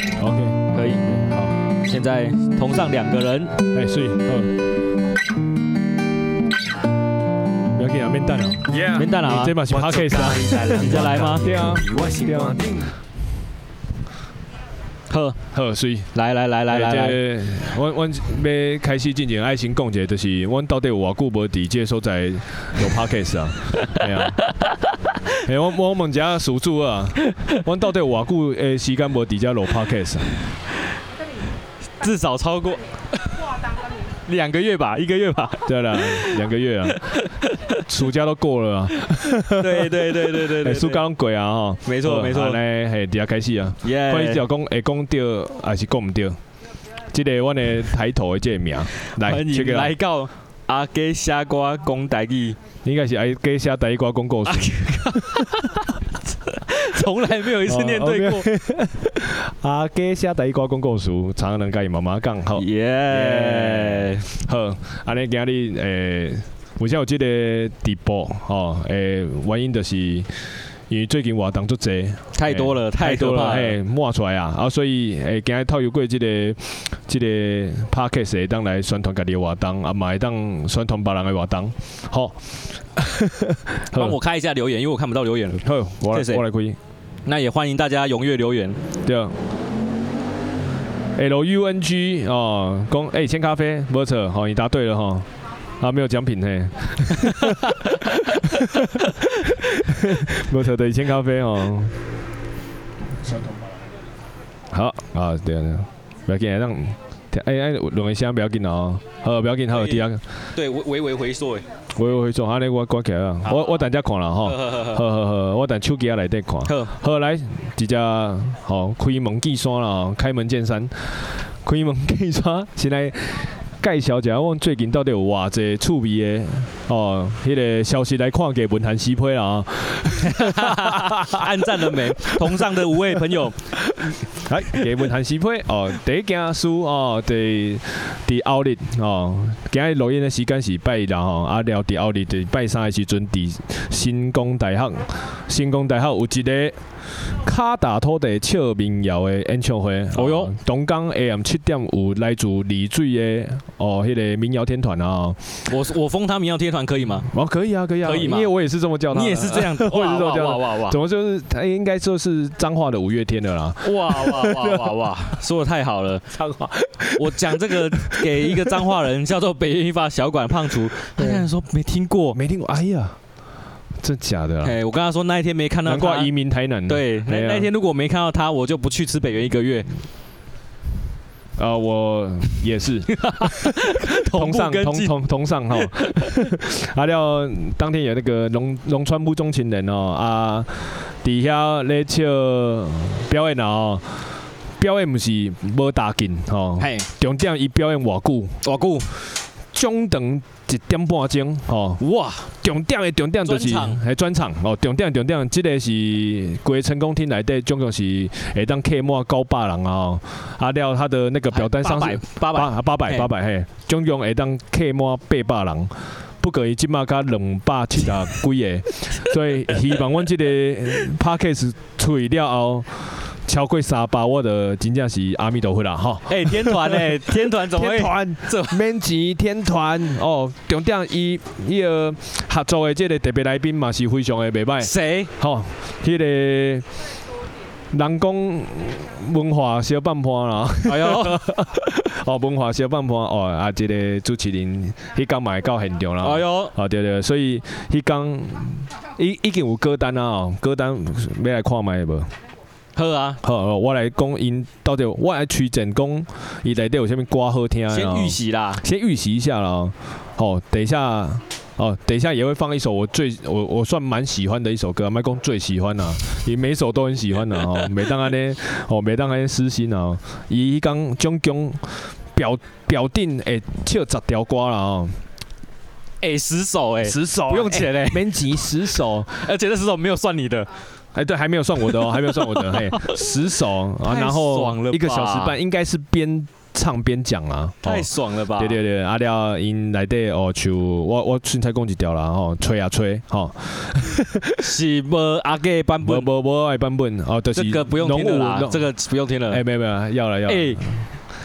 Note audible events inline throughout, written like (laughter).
以，OK，可以，好，现在同上两个人，哎，所以，不要给他面蛋了，面蛋了啊，这把是 Podcast 啊，你再来吗？对啊，对啊，好，好，所以，来来来来来来，我我要开始进行爱情讲解，就是我到底有偌久无伫这所在有 Podcast 啊，(laughs) 对啊。(laughs) 哎，我我问一下属主啊，我到底有偌久诶时间无伫遮录 Podcast？至少超过两个月吧，一个月吧。对了，两个月啊，暑假都过了啊。对对对对对对，暑假拢过啊哈。没错没错。来，嘿，底下开始啊。耶。关于要讲会讲对还是讲唔对？这个我的抬头的这个名，来，欢迎来到阿给写歌讲台语。应该是阿给写台语歌讲故事。(laughs) 从来没有一次念对过。(laughs) 阿给写台语歌讲故事，常常跟伊妈妈讲好。耶。好，安尼今日诶，为啥有这个直播？吼，诶，原因就是因为最近活动足济，太多了，太多了，嘿，抹出来啊，啊，所以诶，今日透过这个这个 podcast 会当来宣传家己的活动，啊，嘛会当宣传别人的活动，好。(laughs) 帮我开一下留言，因为我看不到留言了。好，我来我来开。那也欢迎大家踊跃留言。对啊。L U N G 哦，讲诶，千咖啡，没错，好，你答对了哈。啊，没有奖品嘿。(laughs) 没错的，千咖啡哦。好啊，对啊，不要紧，让哎哎，两个声不要紧哦。好，不要紧，好，第二个。对，微微回缩诶。微微回缩，安尼我关起来了。我我等下看了哈。好好好，我等手机啊来底看。好，好来，直接好开门见山了，开门见山。开门见山，现在。介绍一下，我最近到底有偌济趣味的哦，迄、那个消息来看给文坛西配啦啊！(laughs) 按赞了没？同上的五位朋友，来给文坛西配哦。第一件事哦，第第奥利哦，今日录音的时间是拜六吼，啊聊第奥利的拜三的时阵，伫新光大学，新光大学有一个。卡达土地唱民谣的演唱会，哦哟，东港 AM 七点有来自丽水的哦，迄个民谣天团啊，我我封他民谣天团可以吗？哦，可以啊，可以啊，可以吗？因为我也是这么叫他，你也是这样，(laughs) 我也是这么叫他，哇哇哇，怎么就是他应该说是脏话的五月天的啦，哇哇哇哇哇，(laughs) 说的太好了，脏话，我讲这个给一个脏话人叫做北一发小馆胖厨，他竟然说没听过，没听过，哎呀。真假的？哎，我跟他说那一天没看到他，难怪移民台南。对，那那一天如果没看到他，我就不去吃北园一个月。啊，我也是。(laughs) 同上同同同上哈。(laughs) 阿廖当天有那个龙龙川不中情人哦啊，底下咧唱表演哦，表演不是无打紧哦，重点伊表演偌久偌久，中等。一点半钟，吼哇！重点的重点就是系专场哦，重点重点，这个是规成功厅内底总共是会当客满九百人啊！啊了，他的那个表单上是八百八百八百嘿，总共会当客满八百人，不过伊即马加两百七十几个，所以希望阮即个 Podcast 出了后。超过三百，我的真正是阿弥陀佛啦哈！哎，天团哎，(laughs) 天团怎么会？天团这免钱天团哦，重点伊伊个合作的这个特别来宾嘛是非常的袂歹。谁？吼，迄个人工文化小半盘啦。哎呦，(laughs) 哦，文化小半盘哦，啊，这个主持人迄天嘛会到现场啦。哎呦，哦对对，所以迄天已已经有歌单啊，哦，歌单要来看麦无？好啊，好，我来讲因到底我来推荐讲伊内底有啥物歌好听啊？先预习啦，先预习一下啦。好，等一下，哦，等一下也会放一首我最我我算蛮喜欢的一首歌，麦公最喜欢啊，伊每首都很喜欢啊。哦，(laughs) 每当安尼，哦，每当安尼私心啊，伊讲将将表表定诶唱十条歌啦哦，诶十首诶十首不用钱诶，免钱十首，(laughs) 而且这十首没有算你的。哎，对，还没有算我的哦，(laughs) 还没有算我的，嘿，十首啊，然后一个小时半，应该是边唱边讲啊，太爽了吧？对对对，阿廖因内底哦，就我我凊彩讲一条啦吼，吹啊吹吼，是无阿个版本，无无无爱版本哦，就是这个不用听了啦，这个不用听了，哎没有没有，要了要了。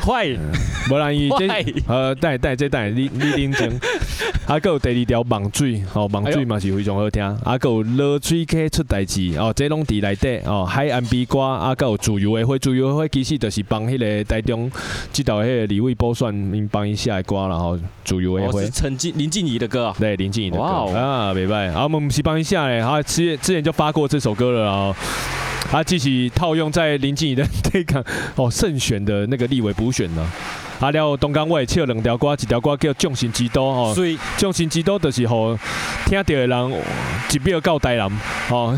坏，(laughs) 无人伊这呃，带带这带你你认真。(laughs) 啊，还有第二条网水，哦，网水嘛是非常好听。啊，还有落水溪出代志，哦，这拢伫内底，哦，海岸悲歌，啊，还有自由的花，自由的花其实就是帮迄个台中即道迄个李煒补选，因帮伊写的歌啦，吼，自由的花。是陈静林静怡的歌啊。对，林静怡的歌。哇哦，啊，袂歹。啊，我们不是帮伊写的，啊，之前之前就发过这首歌了，哦。他继续套用在林静仪的这个哦胜选的那个立委补选呢。啊了，东港我会唱两条歌，一条歌叫《众神之都》哦。所以《众神之都》就是吼听到的人一秒到台南哦。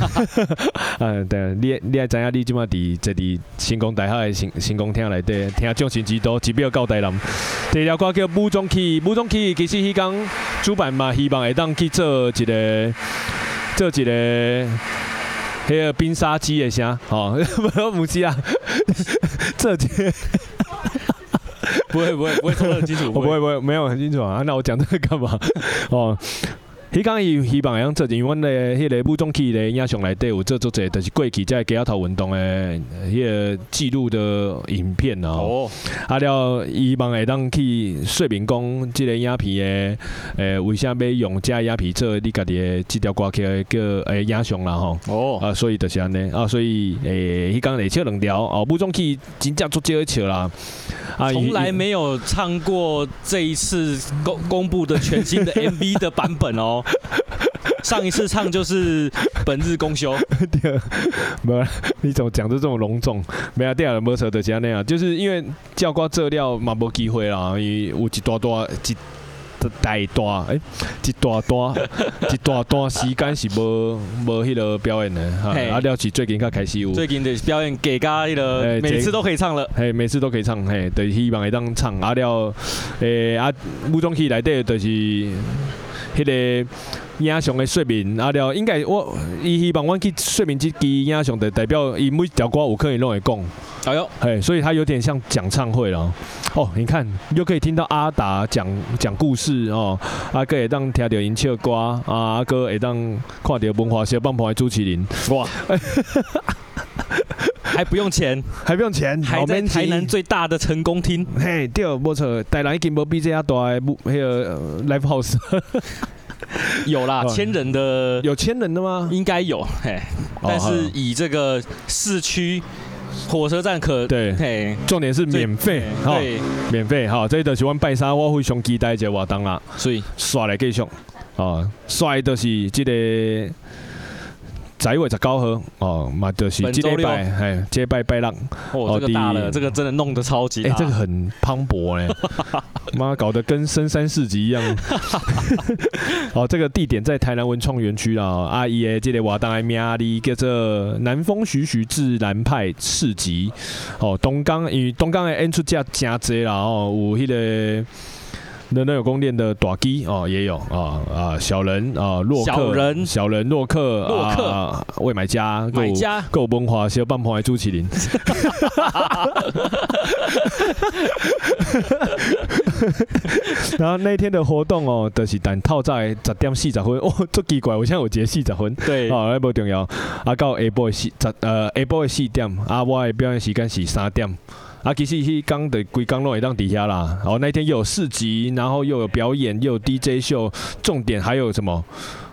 嗯，(laughs) 对，你你也知影，你即马伫这伫星光大厦的星星光厅内底听《众神之都》，一秒到台南。第二条歌叫《武装起义》，武装起义其实迄工主办嘛，希望会当去做一个做一个。迄个冰沙机的声，哦，(laughs) 不是啊，(laughs) 这节不会不会不会说得很清楚，我 (laughs) 不会不会没有很清楚啊，那我讲这个干嘛？哦。迄讲伊希望会用做，因为阮的迄个武装起义的影像内底有做做者，就是过去在街头运动的迄个记录的影片哦。啊了，希望会当去说明讲，即个影片的诶，为啥要用这影片做你家己的这条歌曲的叫诶影像啦吼。哦。啊，所以就是安尼啊，所以诶，迄讲会唱两条哦，武装起真正足少会唱啦。啊，从来没有唱过这一次公公布的全新的 MV 的版本哦。(laughs) 上一次唱就是本日公休，(laughs) 对，没，你怎么讲的这么隆重？没有，第二个没错的像那样，就是因为教官这料嘛，没机会啦，伊有一大段一大段，哎，一大段 (laughs) 一大段时间是无无迄个表演的，哈，啊，了是最近才开始有，最近的表演给加迄个，每次都可以唱了，嘿，每次都可以唱，嘿，对，希望会当唱，啊了，诶，啊，武装戏内底就是。迄个影像的说明，啊了，应该我伊希望我去说明这支影像的代表，伊每条歌有可能拢会讲。哎呦，嘿，所以他有点像讲唱会了。哦，你看，又可以听到阿达讲讲故事哦，啊，哥会当听到因唱歌，啊，阿哥会当看到文化小棒棒的朱麒麟。哇，(laughs) 还不用钱，还不用钱，还在台南最大的成功厅。嘿，对，没错，台南已经无比这样大的，那个 live house。(laughs) 有啦，千人的有千人的吗？应该有，嘿，但是以这个市区火车站可对，嘿，重点是免费，对，免费，好，这一段喜欢拜山，我非常期待这活动啦，所以。刷来继续，啊，刷的是这个。十一月十九号哦，嘛就是这礼拜，哎，这礼拜拜六哦，这个大了，这个真的弄得超级大，哎，这个很磅礴哎，(laughs) 妈搞得跟深山市集一样。(laughs) 哦，这个地点在台南文创园区啦，阿姨诶，这个活动的名字叫做南风徐徐自然派市集。哦，东港因为东港的演出价真济啦，哦，有迄个。那那有宫殿的大鸡哦，也有啊啊，小人啊，洛克，小人，小人洛克，洛克，未买家，买家，够文化，小半捧还朱麒麟。然后那天的活动哦，就是等套在十点四十分哦，足奇怪，我现在有节四十分，对，哦，那不重要。啊，到下晡四十呃下晡的四点，啊，我的表演时间是三点。啊，其实迄刚的规刚拢会当底下啦。然后那天又有市集，然后又有表演，又有 DJ 秀，重点还有什么？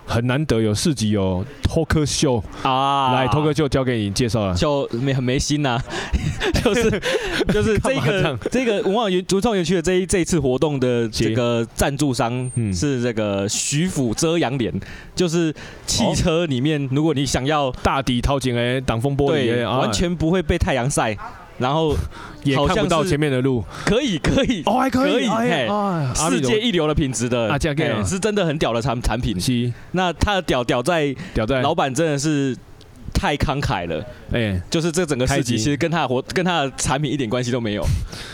很难得有市集有 talk show 啊！来 talk show 交给你介绍了，就没很没心呐、啊，(laughs) 就是 (laughs) 就是这个这，这个文化园文创园区的这一这一次活动的这个赞助商是这个徐府遮阳帘，就是汽车里面如果你想要大底掏金诶挡风玻璃，对，完全不会被太阳晒。然后也看不到前面的路，可以可以哦，还可以，哎，世界一流的品质的，啊，是真的很屌的产产品。是，那他的屌屌在屌在，老板真的是太慷慨了，哎，就是这整个事情其实跟他的活跟他的产品一点关系都没有，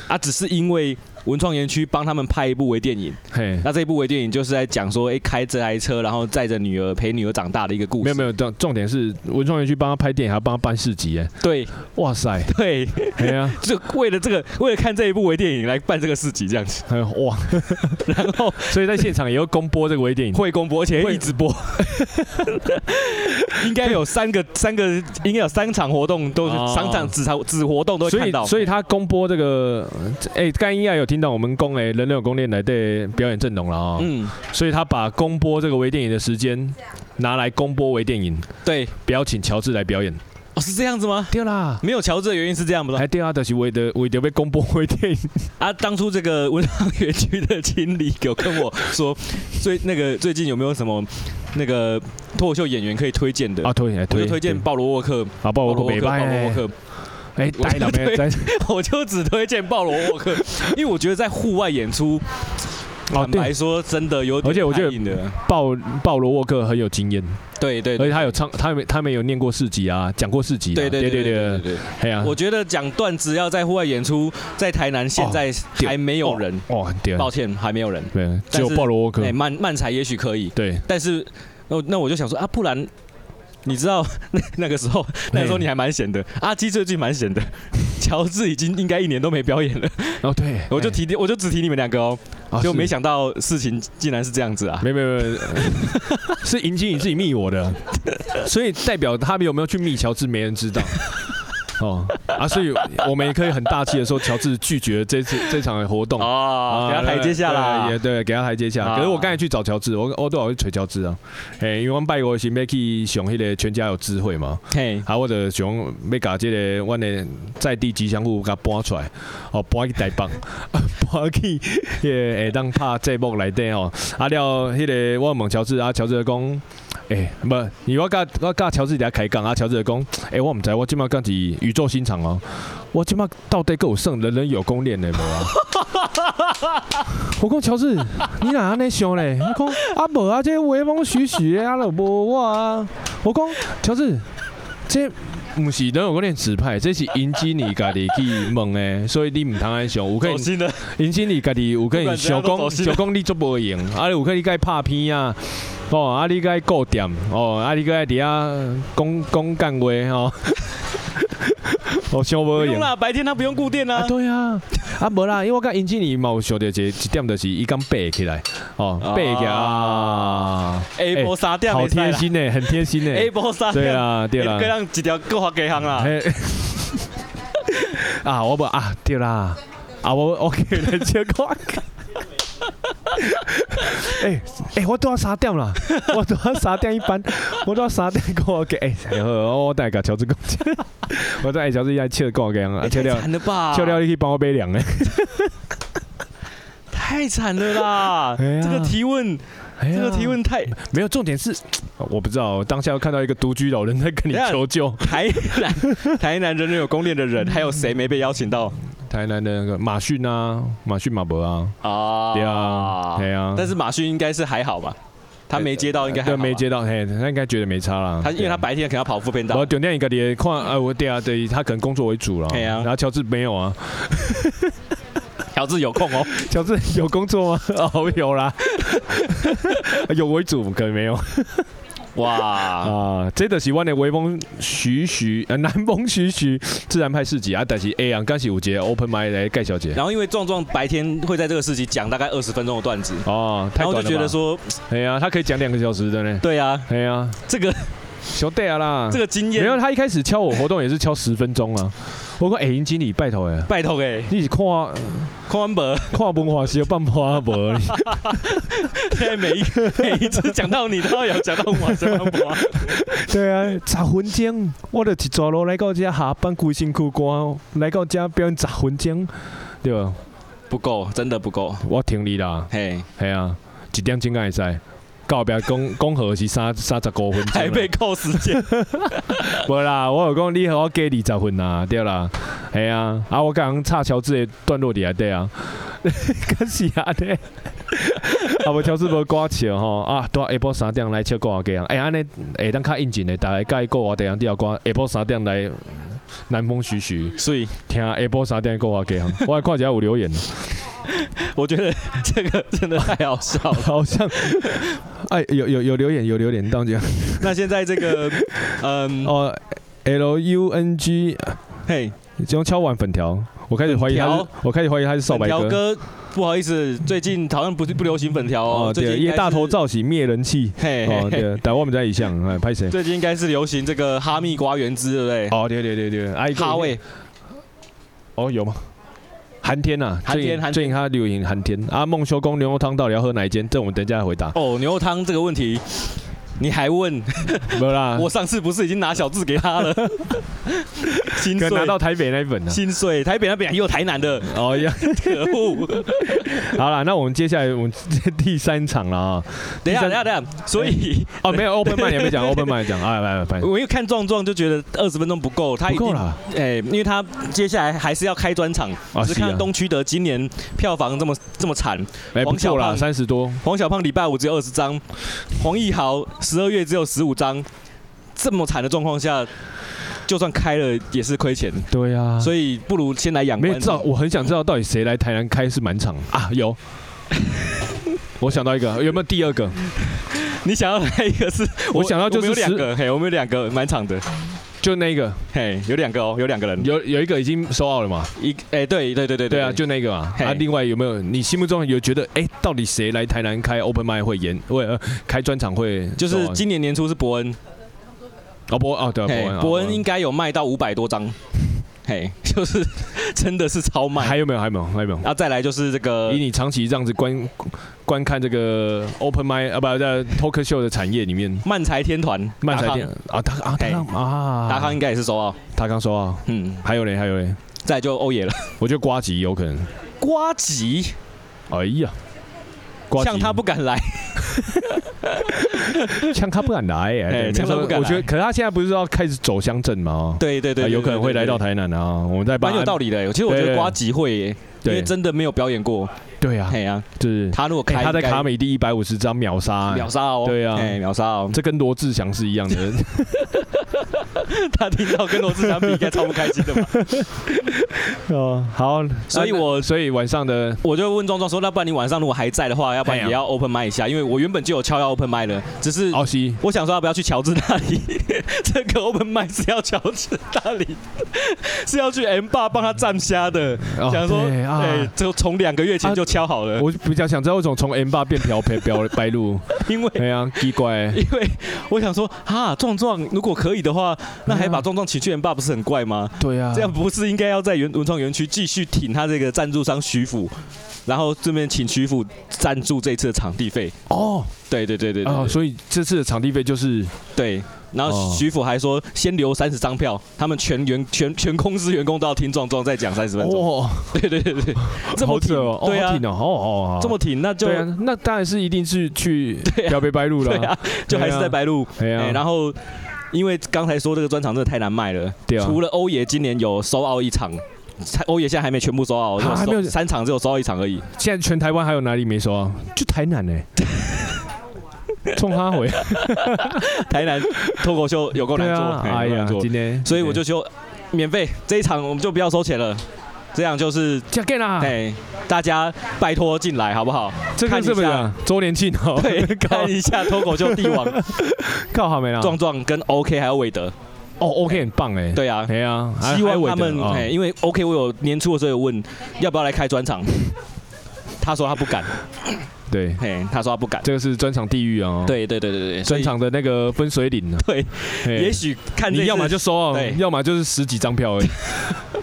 啊，只是因为文创园区帮他们拍一部微电影。嘿，那这一部微电影就是在讲说，哎，开这台车，然后载着女儿陪女儿长大的一个故事。没有没有，重重点是文创园区帮他拍电影，还要帮他办市集。哎，对，哇塞，对，对啊，(laughs) 就为了这个，为了看这一部微电影来办这个市集，这样子。哇，然后 (laughs) 所以在现场也要公播这个微电影，会公播，而且会一直播。(laughs) 应该有三个三个，应该有三场活动都是三场子场子活动都会看到。所以，所以他公播这个，哎，刚应该有听到我们公诶人人有功练来的表演阵容了啊。嗯。所以他把公播这个微电影的时间拿来公播微电影。对。不要请乔治来表演。哦，是这样子吗？对啦，没有乔治的原因是这样不？还对啊，就是为的为的被公播微电影啊。当初这个文创园区的经理有跟我说，(laughs) 最那个最近有没有什么那个脱口秀演员可以推荐的？啊，推我就推荐鲍罗沃克啊，鲍罗沃克，鲍罗沃克。哎，待两天，我就只推荐鲍罗沃克，因为我觉得在户外演出。坦白说，真的有点，而且我觉得鲍鲍罗沃克很有经验，对对，而且他有唱，他没他没有念过四级啊，讲过市集，对对对对对对，对啊，我觉得讲段子要在户外演出，在台南现在还没有人，哦，抱歉，还没有人，对，只有鲍罗沃克，哎，漫漫才也许可以，对，但是，那那我就想说啊，不然。你知道 (laughs) 那那个时候，(laughs) 那个时候你还蛮闲的。阿基最近蛮闲的，(laughs) 乔治已经应该一年都没表演了。哦，对，我就提，我就只提你们两个哦。就没想到事情竟然是这样子啊！没没没，是银基你自己密我的，所以代表他们有没有去密乔治，没人知道。哦啊，所以我们也可以很大气的说，乔治拒绝这次这场的活动。哦，给他台阶下啦，也对，给他台阶下。可是我刚才去找乔治，我我都要去锤乔治啊，哎，因为拜过是要去上迄个全家有智慧嘛，嘿，啊，我就想要把这个我的在地吉祥物给它搬出来，哦，搬去台北，(laughs) 搬去也会当拍节目来底哦，啊了，迄个我问乔治啊，乔治讲。哎，不，你我甲我甲乔治在开讲啊，乔治讲，哎，我唔知，我今麦讲是宇宙心长哦，我今麦到底够剩，人人有功练的无啊？(laughs) 我讲乔治，你哪安尼想咧？我讲啊无啊，这威风徐徐的啊，都无我啊。我讲乔治，这不是人有功练指派，这是因经理家己去问的，所以你唔通安想。有可能因经理家己有可能想讲想讲你做无用，啊，有可能该拍片啊。哦，啊，你该顾店，哦，啊，你该伫遐讲讲干话，哦，(laughs) 哦，想无用。啦，白天他不用顾店啊，对啊，啊，无啦，因为我甲尹经理嘛有想到一一点，就是伊刚爬起来，哦，爬起来啊，下晡三点，好贴心诶，很贴心诶，下晡三点，对啊，对啦，各人一条各花几行啦，(laughs) 啊，我无啊，对啦，啊，我 OK 来接挂。(laughs) 哎哎、我都要三点了，(laughs) 我都要三点一班，我都要三点过我给哎，然后我带个乔治过去，(laughs) 我带乔治一下切过给啊，切掉，切掉你可以帮我背凉哎，太惨了啦！这个提问，这个提问太没有重点是，我不知道当下要看到一个独居老人在跟你求救，台南台南人人有功练的人，还有谁没被邀请到？台南的那个马逊啊，马逊马博啊，啊，对啊，对啊，但是马逊应该是还好吧，他没接到应该还没接到，嘿，他应该觉得没差啦。他因为他白天可能要跑副片道。我重点一个点看，呃，我对啊，对，他可能工作为主了。对啊，然后乔治没有啊，乔治有空哦，(laughs) 乔治有工作吗？哦，有啦，(laughs) 有为主可能没有。哇啊！这都是阮的微风徐徐，呃，南风徐徐自然派市集啊，但是 A 样刚是有节 open mic 来盖小姐。然后因为壮壮白天会在这个市集讲大概二十分钟的段子哦，然后就觉得说，哎呀，他可以讲两个小时的呢。对呀，哎呀，这个小弟啊啦，这个经验。没有，他一开始敲我活动也是敲十分钟啊。我讲，哎，营经理拜托哎，拜托哎，你是看看完无？看文化是有办法无？现在 (laughs) 每一每一次讲到你都要讲到文化是办法。对啊，十分钟，我就一走路来到这下班，规身躯汗，来到这表演十分钟，对吧？不够，真的不够。我听你啦，嘿，系啊，一点钟会使。告别讲讲好是三三十五分钟，还被扣时间。(laughs) 无啦，我有讲你和我加二十分啊，对啦，系啊，啊我刚刚插乔治的段落里啊，对啊，可是啊，对，(laughs) 啊无乔治无歌笑吼，啊到下晡三点来唱歌啊，这样，哎安尼会当较应景的，大家介意过我这样，第二歌下晡三点来南风徐徐，所以。听下晡三点过啊，给样，我还看一下有留言。(laughs) 我觉得这个真的太好笑了，好像哎，有有有留言，有留言，当这样。(laughs) 那现在这个，(laughs) 嗯，哦，L U N G，嘿，用敲碗粉条，我开始怀疑他是，我开始怀疑他是少白哥。哥，不好意思，最近好像不是不流行粉条哦。对，因为大头造型灭人气。嘿，哦，对，但我们在一项，哎，拍谁？最近应该是流行这个哈密瓜原汁，对不对？哦，对对对对，哈味。哦，有吗？寒天呐，寒天，最近他流行寒天。啊孟修公牛肉汤到底要喝哪一间？这我们等一下来回答。哦，牛肉汤这个问题。你还问？没啦，(laughs) 我上次不是已经拿小字给他了？(laughs) 心碎拿到台北那一本呢？心碎，台北那边也有台南的。哦呀，(laughs) 可恶！好了，那我们接下来我们第三场了啊。等一下，等一下，等一下。所以哦，没有 open mic 也没讲 open mic 讲啊，来来来，我因为看壮壮就觉得二十分钟不够，他不够了。哎，因为他接下来还是要开专场。只看东区德今年票房这么这么惨，黄小胖三十多，黄小胖礼拜五只有二十张，黄义豪。十二月只有十五张，这么惨的状况下，就算开了也是亏钱。对、啊，所以不如先来养。没有知道，我很想知道到底谁来台南开是满场啊？有，(laughs) 我想到一个，有没有第二个？你想要来一个是？我想到就是有两个，嘿，我们有两个满场的。就那个，嘿，有两个哦，有两个人，有有一个已经收 out 了嘛？一，哎，对对对对对。啊，就那个嘛。啊，另外有没有你心目中有觉得，哎，到底谁来台南开 open mic 会演，会开专场会？就是今年年初是伯恩，哦伯哦对，啊伯恩，伯恩。应该有卖到五百多张，嘿，就是 (laughs) 真的是超慢。还有没有？还有没有？还有没有？然后再来就是这个，以你长期这样子观。观看这个 open mic 啊，不在 talk show 的产业里面，漫才天团，漫才天啊，他啊，他啊，达康应该也是收啊，他刚收啊，嗯，还有嘞，还有嘞，再就欧耶了，我觉得瓜吉有可能，瓜吉，哎呀，像他不敢来，(laughs) (laughs) 像他不敢来，哎，枪他不敢，我觉得，可是他现在不是要开始走乡镇吗？对对对，有可能会来到台南啊，我们在蛮有道理的，其实我觉得瓜吉会耶，因为真的没有表演过。对啊，对啊，就是他如果开，他在卡美第一百五十张秒杀，秒杀哦，对啊，秒杀哦，这跟罗志祥是一样的。(laughs) (laughs) 他听到跟罗志祥比，应该超不开心的吧？(laughs) 哦，好，所以我所以晚上的我就问壮壮说，那不然你晚上如果还在的话，要不然也要 open mic 一下？因为我原本就有敲要 open mic 了，只是我想说要不要去乔治那里？(laughs) 这个 open mic 是要乔治那里，是要去 M 爸帮他站虾的。想说，哎，就从两个月前就。敲好了，我比较想知道为什么从 M 八变漂培标白鹿，因为对啊，奇怪，因为我想说哈，壮壮如果可以的话，那还把壮壮请去 M 八不是很怪吗？对啊，这样不是应该要在原文创园区继续挺他这个赞助商徐府，然后顺便请徐府赞助这次的场地费？哦，对对对对对，所以这次的场地费就是对。然后徐府还说，先留三十张票，他们全员全全公司员工都要听壮壮再讲三十分钟。哇，对对对对，(laughs) 这么挺哦，对啊，哦哦，这么挺，那就那当然是一定是去 (laughs) 要被白鹿了，对啊，就还是在白鹿。对啊，然后因为刚才说这个专场真的太难卖了，对啊，除了欧爷今年有收澳一场，欧爷现在还没全部收奥，(laughs) 还没有三场只有收澳一场而已。现在全台湾还有哪里没收啊？就台南呢。(laughs) 冲他回，台南脱口秀有够难做，哎呀，今天，所以我就说免费这一场我们就不要收钱了，这样就是加给啦，哎，大家拜托进来好不好？这个是不是周年庆哦？(laughs) 对，看一下 (laughs) 脱口秀帝王，靠好没啦？壮壮跟 OK 还有韦德，哦，OK 很棒哎，对啊，对啊，希望他们哎，因为 OK 我有年初的时候有问要不要来开专场，他说他不敢。对，嘿，他说他不敢，这个是专场地狱啊！对对对对对，专场的那个分水岭呢？对，也许看你要么就收啊，要么就是十几张票而已，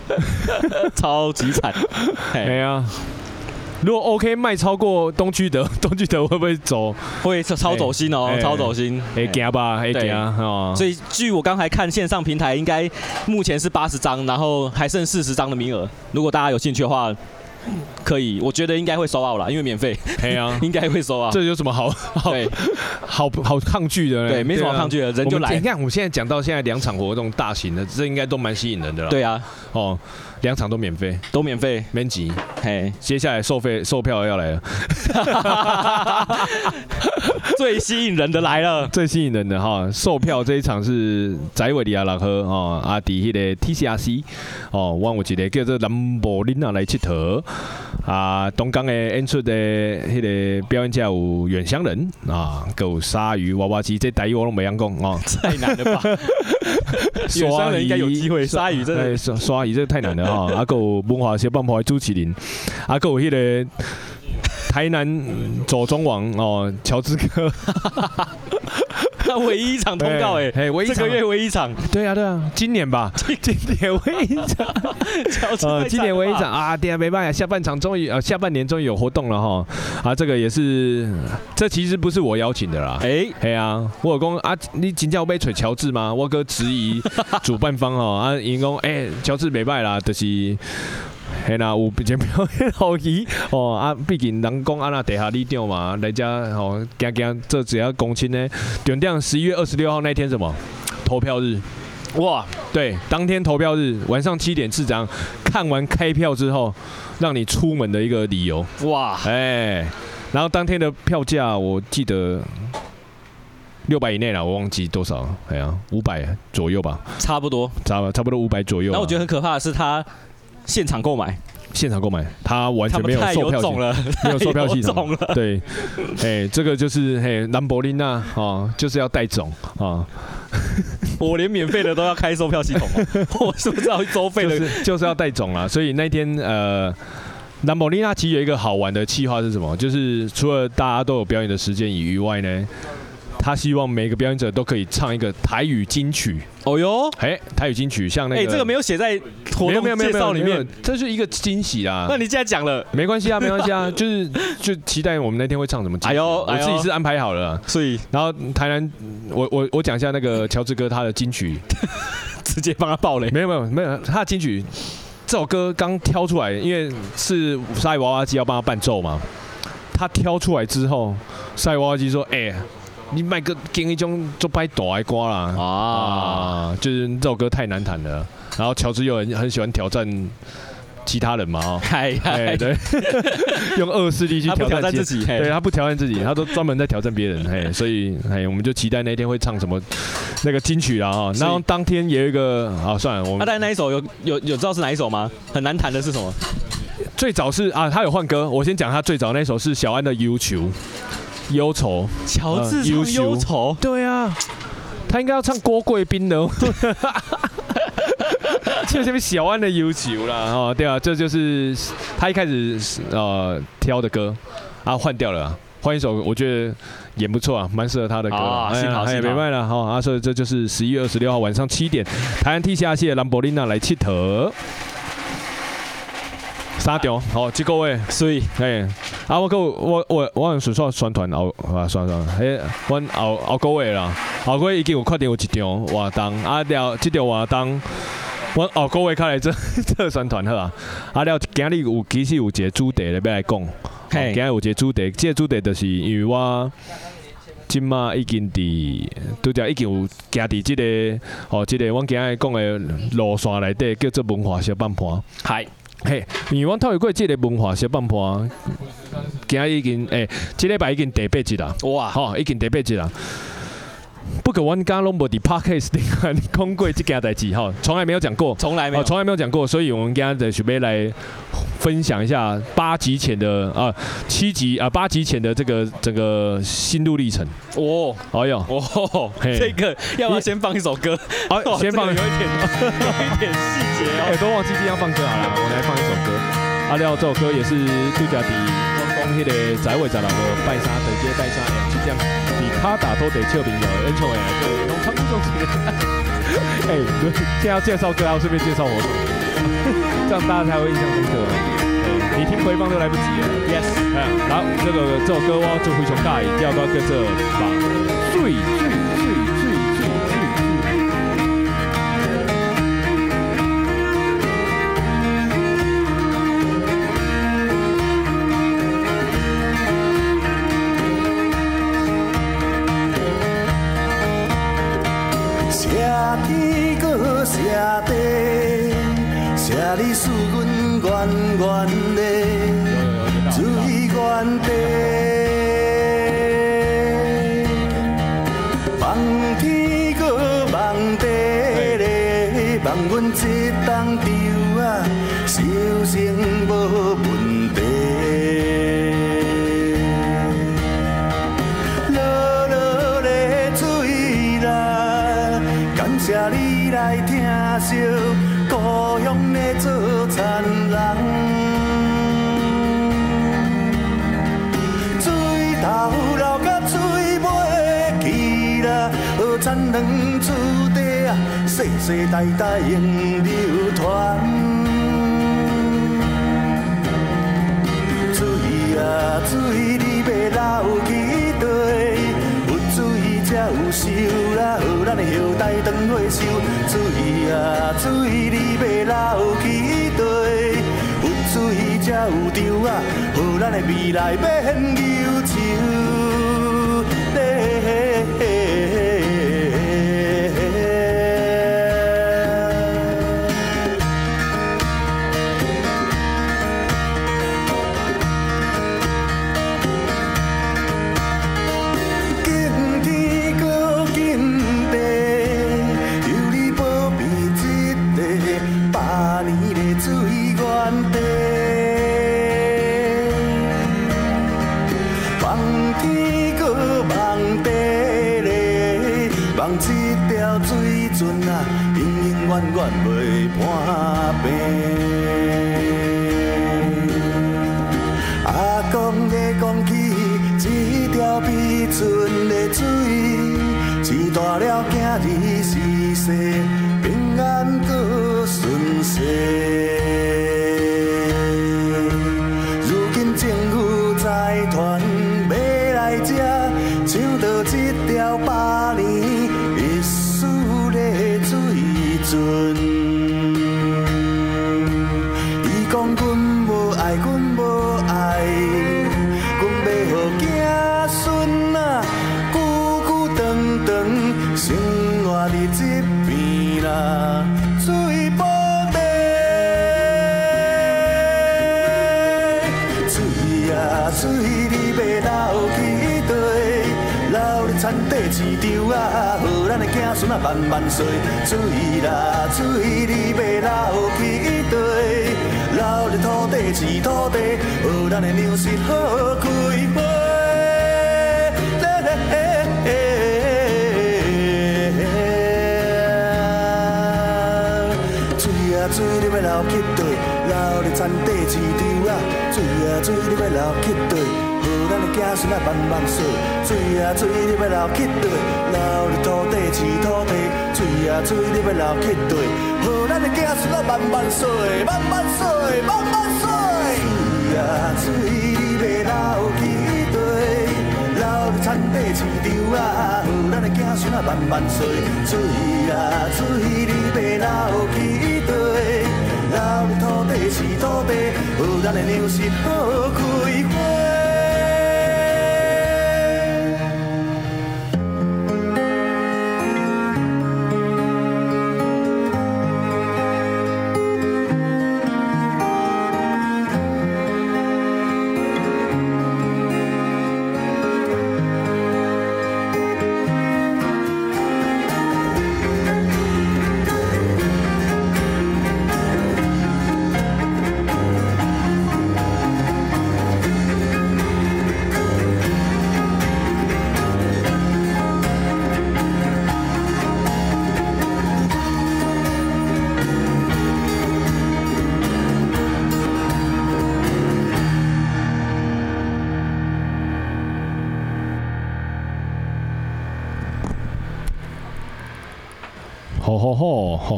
(laughs) 超级惨。哎呀，如果 OK 卖超过东区德，(laughs) 东区德会不会走？会超走心哦，超走心。哎，行吧，哎，行啊。所以据我刚才看线上平台，应该目前是八十张，然后还剩四十张的名额。如果大家有兴趣的话。可以，我觉得应该会收奥了，因为免费。对啊，(laughs) 应该会收啊。这有什么好好好好抗拒的？对，没什么抗拒的，人就来。你看，我们现在讲到现在两场活动大型的，这应该都蛮吸引人的了。对啊，哦，两场都免费，都免费，免急。嘿，接下来售费售票要来了。(laughs) 最吸引人的来了，最吸引人的哈，售票这一场是在维利亚拉科哦，阿迪迄个 TCRC 哦，我有一个叫做兰博琳娜来佚佗。啊，东港的演出的迄个表演者有远乡人啊，有鲨鱼娃娃机，这台语我拢袂晓讲哦，(laughs) 太难了吧？(laughs) 远乡人应该有机会，鲨鱼真的，鲨鱼这个太难了哈。啊，有文化小半坡的朱麒麟，啊，有迄个台南左中王哦，乔治哥。(laughs) 唯一一场通告哎，哎，唯一这个月唯一一场，对啊对啊，今年吧，今年。唯一一场，(laughs) 呃，今年唯一一场。啊，对啊，没办法，下半场终于呃，下半年终于有活动了哈，啊，这个也是，这其实不是我邀请的啦，哎，嘿啊，我有讲啊，你真叫我被锤乔治吗？我哥质疑主办方哦，啊，因讲哎，乔治没败啦，就是。嘿啦，有比较表演好奇哦啊，毕竟人讲安那地下里长嘛，人家哦，行行这只要公亲呢。点点十一月二十六号那天什么投票日？哇，对，当天投票日晚上七点是这样，看完开票之后，让你出门的一个理由。哇，哎，然后当天的票价我记得六百以内了，我忘记多少，哎呀，五百左右吧，差不多，差差不多五百左右。那我觉得很可怕的是他。现场购买，现场购买，他完全没有售票系统，(laughs) 没有售票系统。对，哎、欸，这个就是嘿，兰博利娜啊，就是要带种啊。(laughs) 我连免费的都要开售票系统，(laughs) 我是不是要收费的？就是就是要带种啊。所以那天呃，兰博利娜其实有一个好玩的计划是什么？就是除了大家都有表演的时间以外呢。他希望每个表演者都可以唱一个台语金曲。哦哟，哎，台语金曲，像那个，哎，这个没有写在活动介绍里面，这是一个惊喜啊。那你既然讲了，没关系啊，没关系啊，(laughs) 就是就期待我们那天会唱什么。哎呦，我自己是安排好了，所以然后台南，我我我讲一下那个乔治哥他的金曲，(laughs) 直接帮他爆雷。没有没有没有，他的金曲这首歌刚挑出来，因为是鲨鱼娃娃机要帮他伴奏嘛，他挑出来之后，鲨鱼娃娃机说，哎。你卖个给一种就拍大的歌啦啊，啊，就是这首歌太难弹了。然后乔治又很很喜欢挑战其他人嘛，哦，(laughs) 嗨嗨，对，(laughs) 用恶势力去挑战自己，对，他不挑战自己，他都专门在挑战别人，嘿，(laughs) 所以嘿，我们就期待那天会唱什么那个金曲啦啊。然后当天也有一个啊，算了，我们他带那一首有有有知道是哪一首吗？很难弹的是什么？最早是啊，他有换歌，我先讲他最早那首是小安的忧愁。忧愁，乔治唱忧愁，对啊，他应该要唱郭贵宾的，(laughs) 就这边小安的忧愁啦，哦，对啊，这就是他一开始呃挑的歌，啊换掉了，换一首我觉得也不错啊，蛮适合他的歌，啊，幸好幸好，没卖了，好，啊，所以这就是十一月二十六号晚上七点，台南地下谢兰博丽娜来七特。三场，(laughs) 好，这个位，所以，嘿，啊，我我我我我顺续宣传后，啊，算算，嘿，阮后后个月啦，后个月已经有确定有一场活动，啊了，这场活动，阮后个月开来做 (laughs) 做宣传好啊，啊了，今日有其实有一个主题咧要来讲，嘿，今日有一个主题，这个主题就是因为我今麦已经伫拄则已经有行伫即个，哦，这个我今日讲的路线内底叫做文化小半盘，嗨。嘿，因为阮透过这个文化小半盘，今日已经诶，这礼拜已经第八集啦，哇，吼，已经第八集了。不可，我刚刚拢无伫 Podcast 顶讲过这件代志哈，(laughs) 从来没有讲过，从来没有，从来没有讲过，所以我们今天就准备来分享一下八集前的啊七集啊八集前的这个整个心路历程。哦，哎呦，哦，这个要不要先放一首歌？好，(laughs) 先放，有一点，有一点细节哦。哎，都忘记今天要放歌好了，我来放一首歌。阿廖这首歌也是杜家迪，迄个在位十六号拜山直接拜山两期间。他打都得俏皮的，演唱会对，农场歌手。哎，先要介绍歌，然后顺便介绍活动，(laughs) 这样大家才会印象深刻。(laughs) 你听回放都来不及了。Yes，好，这个这首歌我就非常喜欢，第二个叫做《把最最》。Muốn 世世代代永流传，水啊水，你要流去佗？有水才有寿啦，予咱的后代长岁寿。水啊水，你要流去佗？有水才有稻啊，予咱的未来免忧阵啊，永永远远袂破病。阿公的讲起一条悲春的水，长大了今日是世平安过顺遂。咱的子孙啊万万岁！水啦水，你要流去佗？流入土地饲土地，予咱的粮食好开花。水啊水，你要流去佗？流入田地饲稻啊！水啊水，你要流去佗？子孙啊万万岁！水啊水，你要流去佗？流入土地饲土地。水啊水，你要流去佗？予咱的子孙啊万万岁，万万岁，万万岁。水啊水，你要流去佗？流入田地饲稻啊！予咱的子孙啊万万岁。水啊水，你要流去佗？流入土地饲土地，予咱的粮食好开花。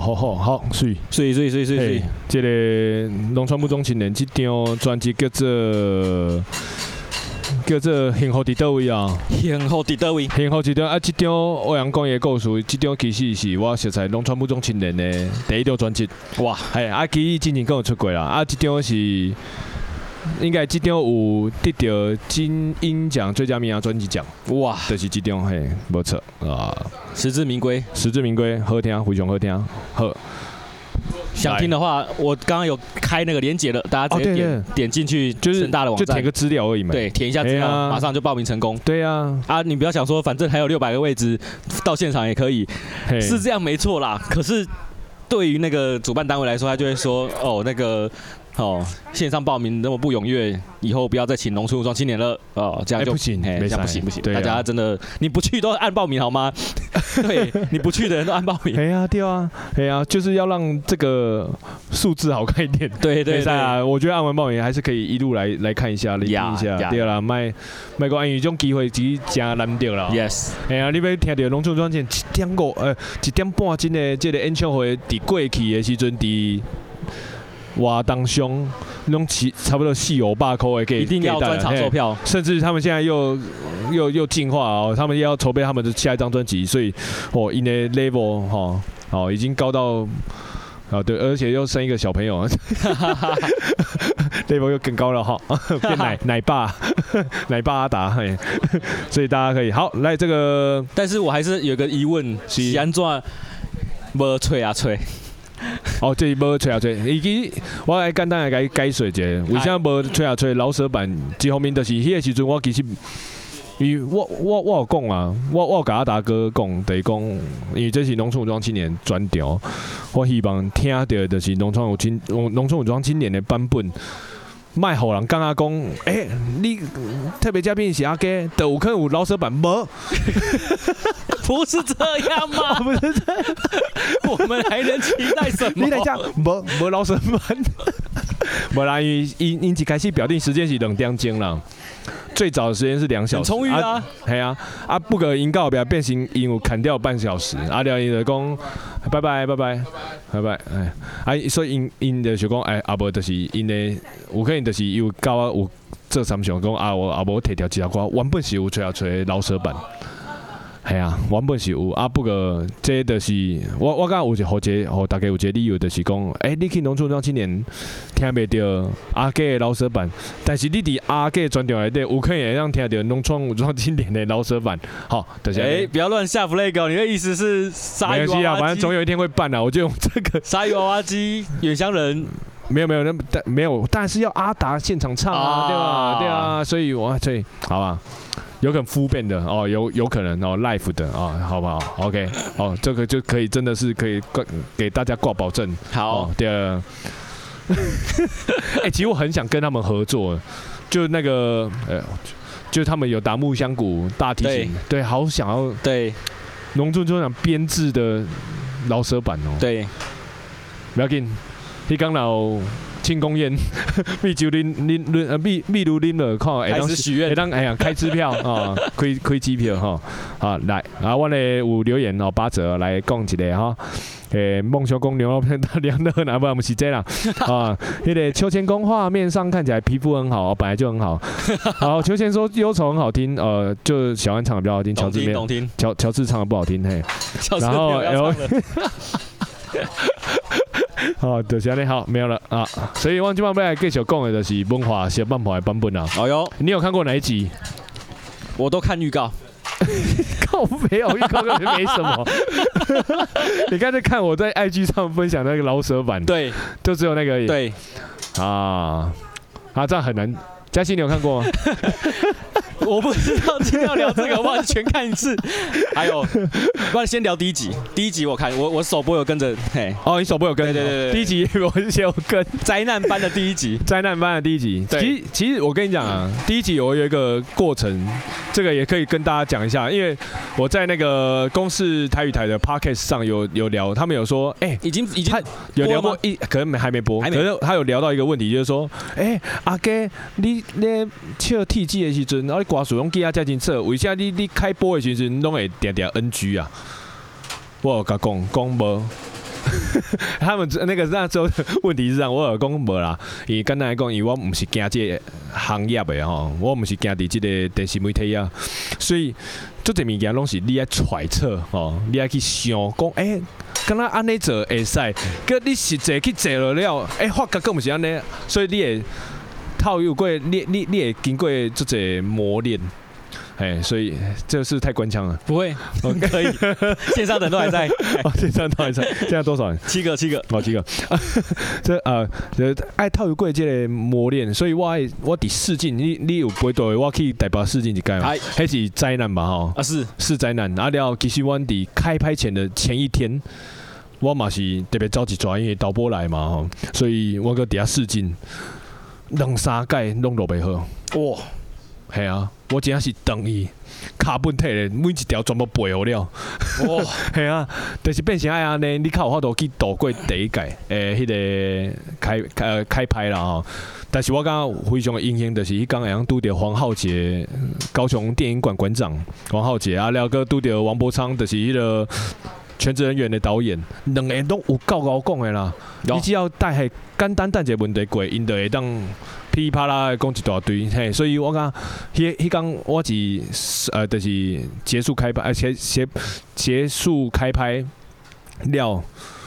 好好好好，水水水水水水，这个农村木中青年这张专辑叫做叫做幸福伫叨位啊？幸福伫叨位？幸福伫叨啊？这张欧阳光的故事，这张其实是我熟悉农村木中青年的第一张专辑。哇，哎，啊，其实之前跟我出过啦。啊，这张是应该这张有得到金音奖最佳民谣专辑奖。哇，就是这张嘿，没错啊。实至名归，实至名归，好听，非常好听。好，想听的话，我刚刚有开那个连结了，大家直接点、点进去，就是成大的网站，就填个资料而已嘛。对，填一下资料，马上就报名成功。对呀、啊，啊，你不要想说，反正还有六百个位置，到现场也可以，是这样没错啦。可是。对于那个主办单位来说，他就会说哦，那个。哦，线上报名那么不踊跃，以后不要再请农村武装青年了。哦，这样就、欸、不行，这样不行不行。大家真的，你不去都按报名好吗？(laughs) 对，你不去的人都按报名。哎呀，对啊，哎呀，就是要让这个数字好看一点。(laughs) 对对对啊，我觉得按完报名还是可以一路来来看一下，聆听一下。对啦，卖卖个安宇这种机会其实真难得了。Yes。哎呀，你要听到农村武装青年一点五呃一点半钟的这个演唱会，伫过去的时阵伫。哇，当凶，弄起差不多四五百块给，一定要专场售票，甚至他们现在又又又进化哦，他们又要筹备他们的下一张专辑，所以哦，in a level 哈，哦，已经高到啊对，而且又生一个小朋友，(laughs) level 又更高了哈，变奶 (laughs) 奶爸，奶爸阿达，嘿，所以大家可以好来这个，但是我还是有个疑问，是。安怎无吹啊吹？(laughs) 哦，这无吹啊吹，以及我来简单来给解释一下，为啥无吹啊吹？老舍版一方面就是迄个时阵，我其实，因我我我有讲啊，我我甲阿达哥讲，等于讲，因为这是农村武装青年专场，我希望听到就是农村武青农村武装青年的版本。卖好人刚刚讲，哎、你特别嘉宾是阿给，都有可能有老舍版无？不是这样吗？不是这样，我们还能期待什么？你来讲，无无饶舌版，无 (laughs) 啦，因因因一开始表定时间是两点钟了。最早的时间是两小时，充裕啊，系啊，啊不过因告表变形，因为砍掉半小时，啊了因就讲拜拜拜拜拜拜，哎，啊所以因因就讲哎啊无就是因的有可能就是有搞啊有做三项讲啊我啊无提条几条歌，原本是有吹啊吹老舍版。系啊，原本是有啊，不过这就是我我刚有一个好解，好大概有一个理由，就是讲，诶、欸，你去农村武装青年听袂到阿给的老舌版，但是你伫阿给专场内底有可能会让听到农村武装青年的老舌版。好，等下，诶，不要乱下 flag，你的意思是鲨鱼啊？反正总有一天会办啊，我就用这个鲨鱼娃娃机，远乡人，没有没有，那但没有，但是要阿达现场唱啊，啊对吧？对啊，所以我对，好吧。有可能复变的哦，有有可能哦，life 的哦，好不好？OK，哦，这个就可以，真的是可以挂给大家挂保证。好，对、哦。哎、(laughs) 欸，其实我很想跟他们合作，就那个呃，就他们有打木香鼓、大提琴，对，对，好想要对，农村就想编制的饶舌版哦。对，不要紧，你刚老。庆功宴，(laughs) 秘酒拎拎拎呃秘秘如拎了，看开始许愿，当哎呀开支票 (laughs) 啊，开开机票哈，好来，然后我嘞有留言哦，八折来讲一个哈，诶梦想公牛肉片的两乐哪不我们是这样啊，(laughs) 那个秋千公画面上看起来皮肤很好，本来就很好，好秋千说忧愁很好听，呃就小安唱的比较好听，乔治没有，乔乔治唱的不好听嘿，然后 L。好，(laughs) 就是安尼好，没有了啊。所以我今晚要来继续讲的，就是文化小半盘的版本啊。哦哟，你有看过哪一集？我都看预告。(laughs) 靠，没有预告根本没什么。(laughs) 你刚才看我在 IG 上分享那个老舍版，对，就只有那个而已。对，啊，啊，这样很难。嘉欣，你有看过吗？我不知道今天要聊这个，我要全看一次。还有，不然先聊第一集。第一集我看，我我首播有跟着，嘿，哦，你首播有跟，对对对，第一集我先有跟。灾难班 (laughs) 的第一集，灾难班的第一集。其实其实我跟你讲啊，第一集我有一个过程，这个也可以跟大家讲一下，因为我在那个公视台语台的 Podcast 上有有聊，他们有说，哎，已经已经有聊过一，可能没还没播，可是他有聊到一个问题，就是说，哎，阿哥，你咧笑 T G 的时阵，然后你挂水用机啊，才真测，为啥你你开播的时阵拢会点点 N G 啊？我有甲讲讲无，(laughs) 他们那个那时候问题是这样，我有讲无啦。伊简单来讲，因为我唔是惊这个行业的吼，我唔是惊伫这个电视媒体啊，所以做这物件拢是你爱揣测吼，你爱去想讲，哎、欸，敢若安尼做会使，搁你实际去做了了，哎、欸，发觉搁唔是安尼，所以你会。套有过，你你你也经过这些磨练，哎，所以这是太官腔了。不会，可以。线上的都还在，(laughs) 线上都还在。现在多少人？七个，七个，哦，七个。(laughs) 这呃，爱套有过这个磨练，所以我爱我第试镜，你你有不会对，我可以代表试镜一盖嘛？还是灾难吧？哈。啊，是是灾难。然后其实我伫开拍前的前一天。我嘛是特别着急抓，因为导播来嘛吼，所以我搁底下试镜，两三届拢落袂好。哇，系啊，我真正是等伊卡本体的每一条全部背好了。哇，(laughs) 系啊，就是变成哎呀呢，你较有法度去度过第一届诶，迄、欸那个开呃开拍啦吼。但是我感觉非常的荣幸，就是伊刚刚拄着黄浩杰，高雄电影馆馆长黄浩杰啊，了个拄着王柏苍，就是迄个。全职人员的导演，两个都有够够讲的啦。你只要带系简单单一个问题过，因就会当噼里啪啦讲一大堆。嘿，所以我讲，迄迄讲我是呃，就是结束开拍，而且结结束开拍了，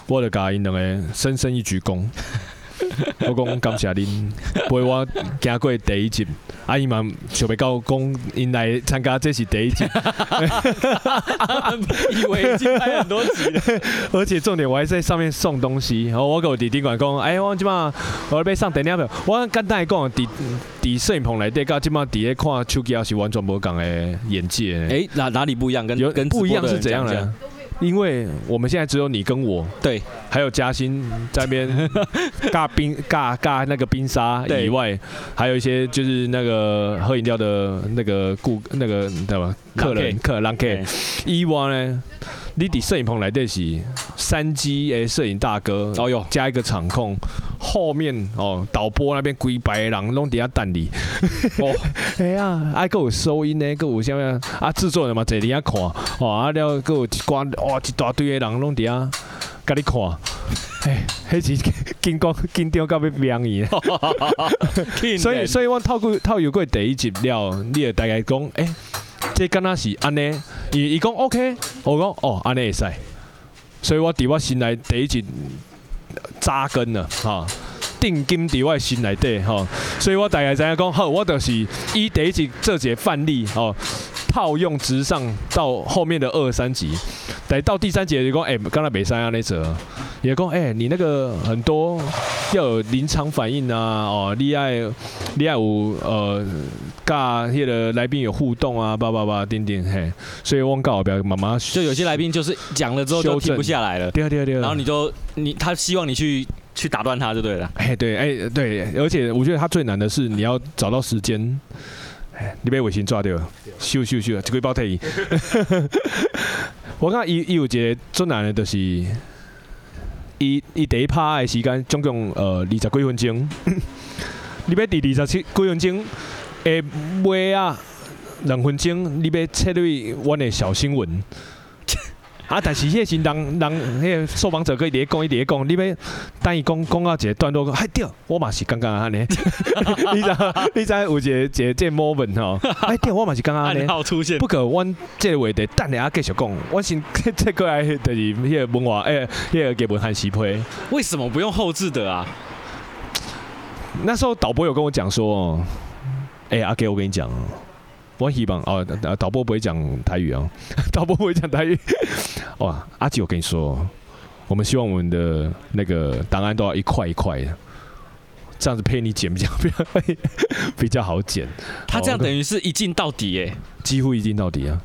我就甲因两个深深一鞠躬。(laughs) 我讲感谢恁陪我行过第一集，阿姨嘛想要告讲，因来参加这是第一集，(laughs) 以为已经拍很多集了，(laughs) 而且重点我还在上面送东西。然后我跟我弟弟讲讲，哎，我今嘛我要上电影票，我简单来讲，伫伫摄影棚内底，甲今嘛伫咧看手机，也是完全无共的眼界。哎、欸，哪哪里不一样？跟有跟不一样是怎样的？因为我们现在只有你跟我，对，还有嘉欣在那边 (laughs) 尬冰尬尬那个冰沙以外，还有一些就是那个喝饮料的那个顾那个对吧？客。人客人 K 伊娃呢，你伫摄影棚来的是三 G 诶，摄影大哥哦哟，加一个场控，后面哦导播那边规排人拢伫遐等你，(laughs) 哦，哎呀，还佫有收音呢，佫有啥物啊？制作人嘛坐伫遐看，哦，啊了佫有一关哇一大堆的人拢伫遐甲你看，哎，迄是紧张紧张到要命伊，(laughs) (laughs) 所以所以我透过透有过第一集了，你也大概讲哎。欸这敢若是安尼，伊伊讲 OK，我讲哦安尼会使，所以我伫我心内第一集扎根了哈，定金伫我心内底哈，所以我大概知影讲好，我就是以第一集这节范例哦套用直上到后面的二三集，但到第三集就讲哎，刚才没啥安尼做。也讲，哎、你那个很多要有临场反应啊，哦，你爱你爱有呃，跟迄个来宾有互动啊，叭叭叭，叮叮嘿，所以我告不要妈妈，就有些来宾就是讲了之后就停不下来了，对对对，然后你就你他希望你去去打断他就对了，哎对哎对，而且我觉得他最难的是你要找到时间，哎，你被尾行抓掉，咻咻咻，这个包退伊，(laughs) 我看伊伊有一个最难的就是。伊伊第一趴的时间总共呃二十几分钟，(coughs) 你要第二十七几分钟诶尾啊两分钟，你要切入阮的小新闻。(laughs) 啊！但是迄个是人人迄个受访者可以伫讲伊伫讲，你要等伊讲讲到一个段落，哎对，我嘛是刚刚安尼。(laughs) 你知你知有一个一个这个 moment 吼，哎对，我嘛是刚刚安尼。出现。不可，阮这个话题等下继续讲。我先 (laughs) 再过来就是迄个文化，哎，迄个给文汉西配。为什么不用后置的啊？那时候导播有跟我讲说，哎，阿给我跟你讲。我希望哦，导播不会讲台语哦，(laughs) 导播不会讲台语。哇，阿吉，我跟你说，我们希望我们的那个档案都要一块一块的，这样子配你剪比较比较 (laughs) 比较好剪。他这样等于是一镜到底耶，几乎一镜到底啊。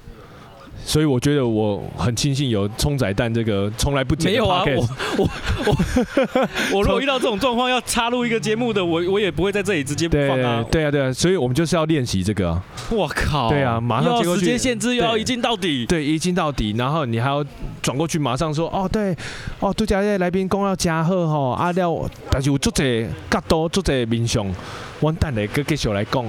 所以我觉得我很庆幸有冲仔蛋这个从来不剪。没有啊，我我我我 (laughs) 如果遇到这种状况要插入一个节目的，我我也不会在这里直接播放啊。对啊对啊，所以我们就是要练习这个啊。我靠！对啊，马上要时间限制，又要一镜到底。对，一镜到底，然后你还要转过去，马上说哦对哦，杜家业来宾讲要加贺吼阿廖，但是有足侪角度，足侪面相，我等下搁继续来讲。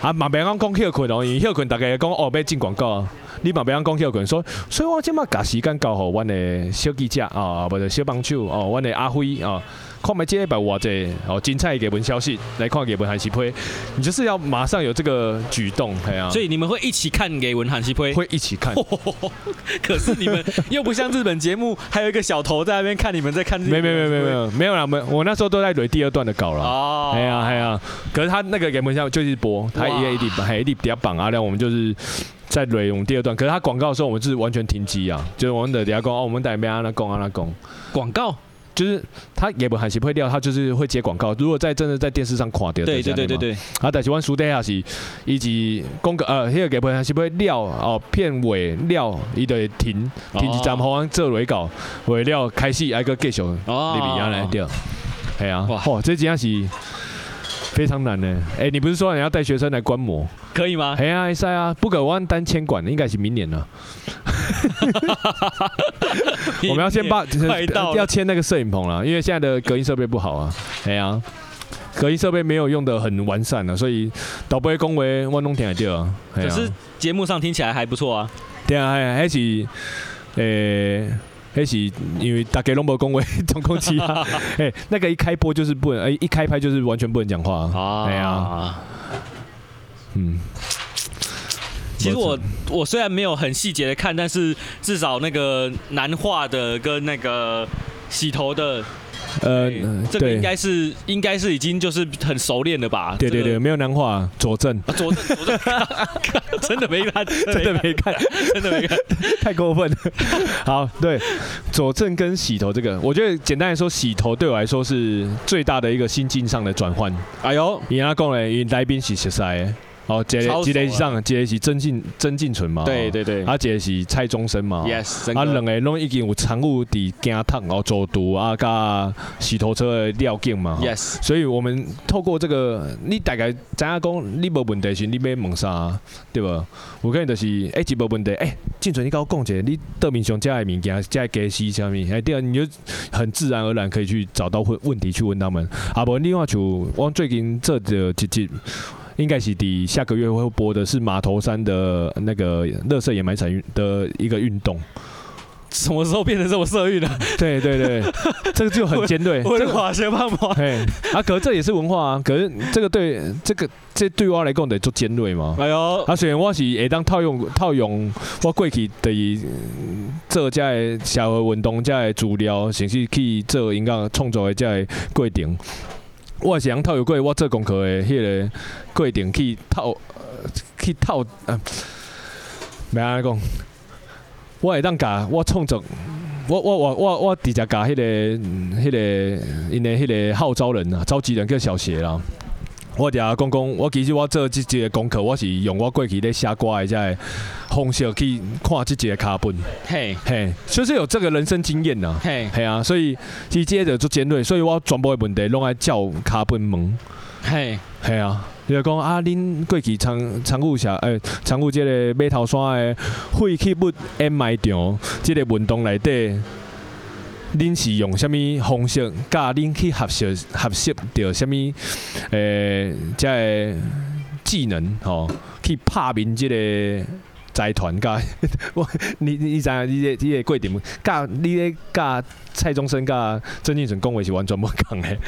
啊，嘛别讲讲休困哦，因为休困大家讲哦要进广告。你嘛不要讲休困，所以所以我即马甲时间交互阮的小记者啊，或者小帮手哦，阮的阿辉啊，看卖即礼拜偌济哦精彩嘅文消息来看嘅文韩西配，你就是要马上有这个举动，系啊。所以你们会一起看嘅文韩西配，会一起看。(laughs) 可是你们又不像日本节目，还有一个小头在那边看你们在看。没没没没没有没有啦，没我那时候都在捋第二段的稿了。哦。系啊系啊，可是他那个给文消就是播，他一一定还一定比较绑啊，然后我们就是。在内容第二段，可是他广告的时候，我们是完全停机啊，就是我们的底下讲哦，我们在边啊那讲安那讲，广告，就是他也不还是会料，他就是会接广告。如果在真的在电视上看到，对对对对对。啊，但是阮书底下是以及公告呃，迄个业不还是会料哦，片尾料伊就会停停一站，好像做尾稿，尾料开始挨个继续里边样来掉。系啊，哇，这真是非常难呢。哎，你不是说你要带学生来观摩？可以吗？系啊，赛啊，不可万单签馆，应该是明年了。(laughs) 我们要先把要签那个摄影棚了，因为现在的隔音设备不好啊。系啊，隔音设备没有用的很完善了，所以导播恭维万东田来掉。可是节目上听起来还不错啊。对啊，还还是诶。还是因为大家拢无讲话，(laughs) 总控器啊，(laughs) 哎，那个一开播就是不能，哎，一开拍就是完全不能讲话啊。哎呀，嗯，其实我我虽然没有很细节的看，但是至少那个男化的跟那个洗头的。呃，这个应该是应该是已经就是很熟练了吧？对对对，没有难化，佐证，佐证，(laughs) 佐证，真的没看，真的没看，真的没看，(laughs) 太过分了。(laughs) 好，对，佐证跟洗头这个，我觉得简单来说，洗头对我来说是最大的一个心境上的转换。哎呦，你阿讲嘞，因为来宾是熟悉。哦，这个这个上，这个是曾进曾进纯嘛？对对对，啊，这个是蔡宗生嘛？Yes，啊，两个拢已经有常务伫惊烫哦，走毒啊，加洗头车的料件嘛？Yes，所以我们透过这个，你大概知影讲，你无问题是，你要问啥，对吧？有可能就是，哎，一无问题，哎，进纯你甲我讲一下，你桌面上遮的物件，遮的家私啥物，哎，对啊你就很自然而然可以去找到问问题去问他们。啊，无，另外就我最近做着一集。应该是第下个月会播的是马头山的那个乐色掩埋场运的一个运动，什么时候变成这么色欲的？对对对，(laughs) 这个就很尖锐。文化学办法。哎，啊，可是这也是文化啊。可是这个对这个这对我来讲得做尖锐嘛。哎呦，啊，虽然我是会当套用套用我过去的做这个社会运动这个资料，甚至去做应该创作的这个过程。我是想透过我做功课的迄个过程去透去透啊，袂安尼讲，我会当甲我创作，我我我我我直接甲迄个迄个因的迄个号召人啊，召集人叫小谢啦。我底下讲讲，我其实我做这这个功课，我是用我过去咧写歌的这个方式去看这几个卡本，嘿。嘿，就是有这个人生经验呐，嘿。嘿啊，所以伊即个就做尖锐，所以我全部的问题拢爱照卡本问，嘿。嘿啊，比如讲啊，恁过去长长务社诶，长务这个马头山的废弃物掩埋场，即个运动内底。恁是用什物方式？教恁去学习学习着什物？诶、欸，即个技能吼，去拍明即个财团甲 (laughs) 我，你你知影？你这你个过程，甲你咧甲蔡宗生甲曾俊成讲话是完全无共的，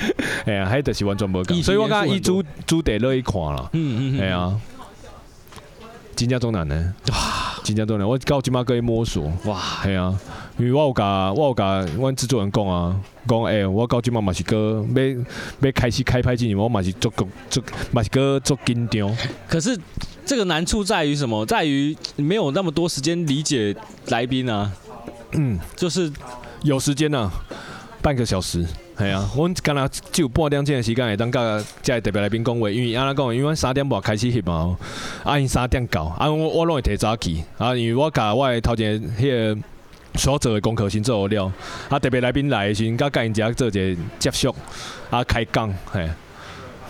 哎呀，还得是完全无共。所以我讲伊主主题乐意看啦，嗯嗯嗯，哎呀，真正中难呢，哇，真正中难，我到即马可以摸索，哇，系啊。因为我有甲我有甲阮制作人讲啊，讲诶、欸，我到即满嘛是个要要开始开拍之前，我嘛是足够足嘛是个足紧张。可是这个难处在于什么？在于没有那么多时间理解来宾啊。嗯，就是有时间啊，半个小时。系啊，阮刚才只有半点钟的时间会当甲这特别来宾讲话，因为安尼讲，因为阮三点半开始翕嘛，啊因三点到，啊我我拢会提早去，啊因为我甲我的头前迄个。所做的功课先做好了，啊特别来宾来的时阵，甲甲因遮做一个接触，啊开讲，嘿，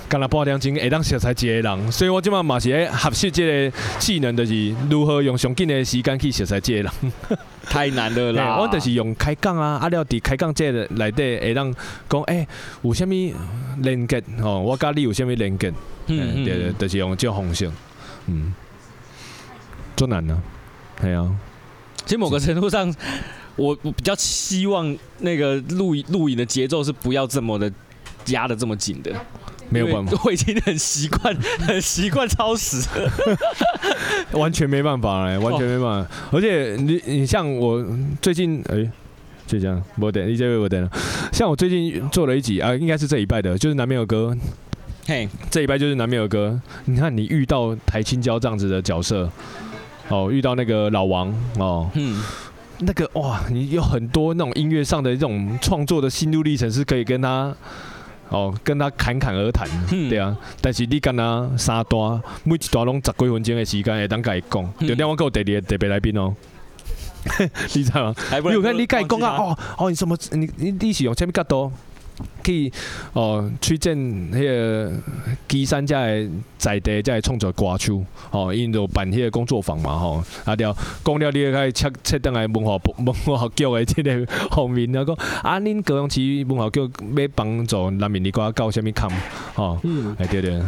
干了半点钟会当熟悉一个人，所以我即满嘛是咧学习即个技能，就是如何用上紧的时间去熟悉即个人，(laughs) 太难了啦。我就是用开讲啊，啊了伫开讲这个内底会当讲，诶、欸，有啥物连结吼？我甲你有啥物连结？嗯嗯，对对，就是用这种方式，嗯，做难呢，系啊。其实某个程度上，我我比较希望那个录录影的节奏是不要这么的压的这么紧的。没有办法，我已经很习惯，(laughs) 很习惯超时，(laughs) 完全没办法哎，完全没办法。而且你你像我最近哎、欸，就这样，我等你这位我等。像我最近做了一集啊，应该是这一拜的，就是南边有歌。嘿，这一拜就是南边有歌。你看你遇到台青椒这样子的角色。哦，遇到那个老王哦，嗯，那个哇，你有很多那种音乐上的这种创作的心路历程是可以跟他哦跟他侃侃而谈，嗯、对啊。但是你跟他三段，每一段拢十几分钟的时间，会当甲伊讲。就另外有第二个特别来宾哦，(laughs) 你知道吗？你有看你甲伊讲啊？哦哦，你什么？你你你是用什么角度？去哦，推荐迄个基山遮的在地遮的创作歌手，哦，因就办迄个工作坊嘛，吼，啊了，讲了你开始切切登来文化部文化局的即个方面，啊讲啊，恁高雄市文化局要帮助南面你讲搞啥物坎，吼，嗯，哎对对，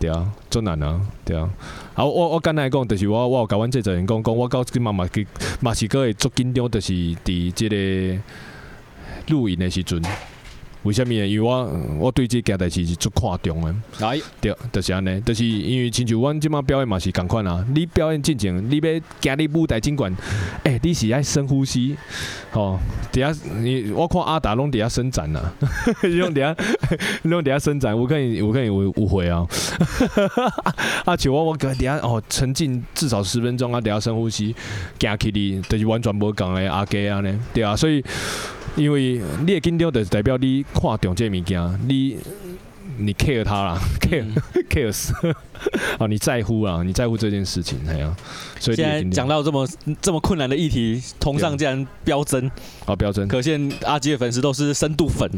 对啊，做难啊，对啊，啊我我刚才讲，就是我我有甲阮这阵人讲讲，我到今嘛嘛去嘛是阁会足紧张，就是伫即个录音的时阵。为什么？因为我我对这件代志是足看重的。来，对，就是安尼，就是因为亲像阮即马表演嘛是共款啊。你表演进前，你要行你舞台尽管，诶、欸，你是爱深呼吸，吼，底下你我看阿达拢底下伸展呐，用底下用底下伸展，我可以我可以有有会啊。(laughs) 啊，像我我底下哦沉浸至少十分钟啊，底下深呼吸，行起哩，就是完全无共的阿鸡安尼，对啊，所以。因为你的紧张，就是代表你看中这物件，你你 care 他啦，(laughs) care (laughs) care 死，哦，你在乎啊，你在乎这件事情，哎呀，所以现在讲到这么这么困难的议题，同上竟然飙增，啊，飙增，可见阿基的粉丝都是深度粉，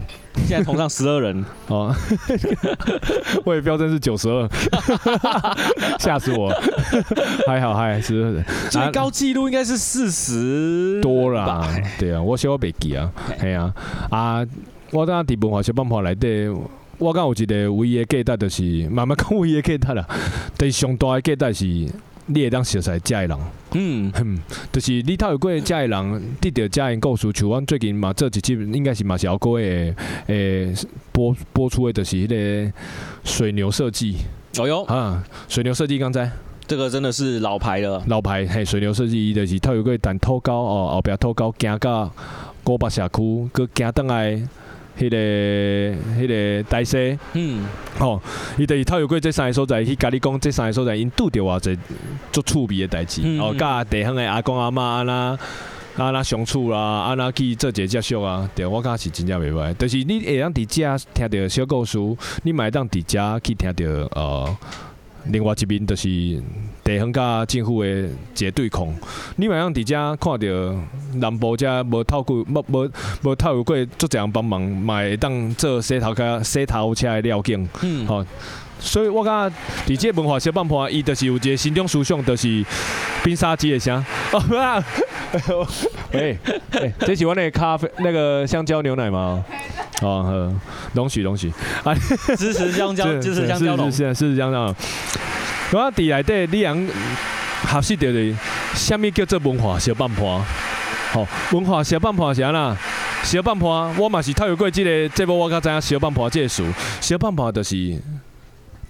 现在同上十二人，哦，(laughs) 我也飙增是九十二，吓死我，还好还是最高纪录应该是四十多啦，对啊，我小我袂记啊，系啊，啊，我当伫文化小办法内底。我讲有一个唯一的价值，就是慢慢讲唯一的价值啦。(laughs) 但是上大的价值是，你会当熟悉遮的人。嗯哼，就是你透过遮的人，得到遮的故事。像阮最近嘛做一集，应该是嘛是后过诶诶播播出的，就是迄个水牛设计。哦哟，啊，水牛设计刚才这个真的是老牌了。老牌嘿，水牛设计伊就是透过单土沟哦，后壁土沟行到古巴社区，搁行倒来。迄、那个、迄个大西，嗯，吼，伊就是透过这三个所在，去甲你讲这三个所在，因拄着偌济足趣味的代志，哦、嗯，甲地方的阿公阿妈安那安那相处啦，安那去做一个接触啊，对，我感觉是真正袂歹。但、就是你会当伫遮听着小故事，你嘛会当伫遮去听着呃。另外一面就是地方甲政府诶一个对抗，你嘛用伫遮看到南部遮无透过无无无透过足侪人帮忙，嘛会当做洗头壳洗头车诶料景，嗯，吼，所以我感觉伫这文化小半盘，伊就是有一个心中思想，就是冰沙机的声。(laughs) 哦，不啊，哎，哎，这是我那个咖啡那个香蕉牛奶吗？哦，呵，容许容许，啊，支持香蕉，支持香蕉，是是是是香蕉。我伫内底，你人学习着的，什么叫做文化小帮派？吼，文化小半盘是安那？小半盘，我嘛是透过即个节目，我较知影小半盘这个词。小半盘就是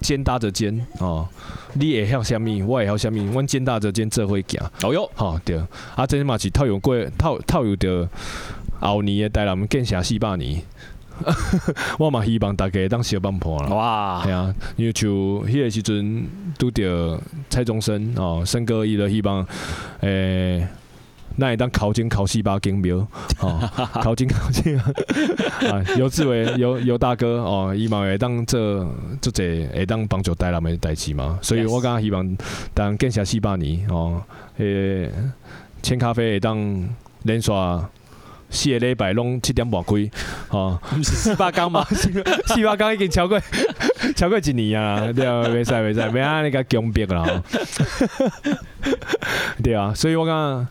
肩搭着肩，哦，你会晓虾物？我会晓虾物？阮肩搭着肩做伙行。哦哟，吼对，啊，这嘛是套用过套套用着。后年的台南建城四百年，(laughs) 我嘛希望大家当小帮婆啦。哇，系啊，因为像迄个时阵拄着蔡宗生哦，生哥伊就希望，诶、欸，那会当考进考四百间庙，(laughs) 哦，考进考进 (laughs) 啊，尤志伟尤尤大哥哦，伊嘛会当做做者会当帮助台南的代志嘛，所以我刚刚希望当建设四百年哦，诶，千咖啡会当连续。四个礼拜拢七点半开，吼，毋是四百工嘛？(laughs) 四百工已经超过超过一年啊，对啊，袂使袂使，袂安尼个强逼啦，对啊，所以我讲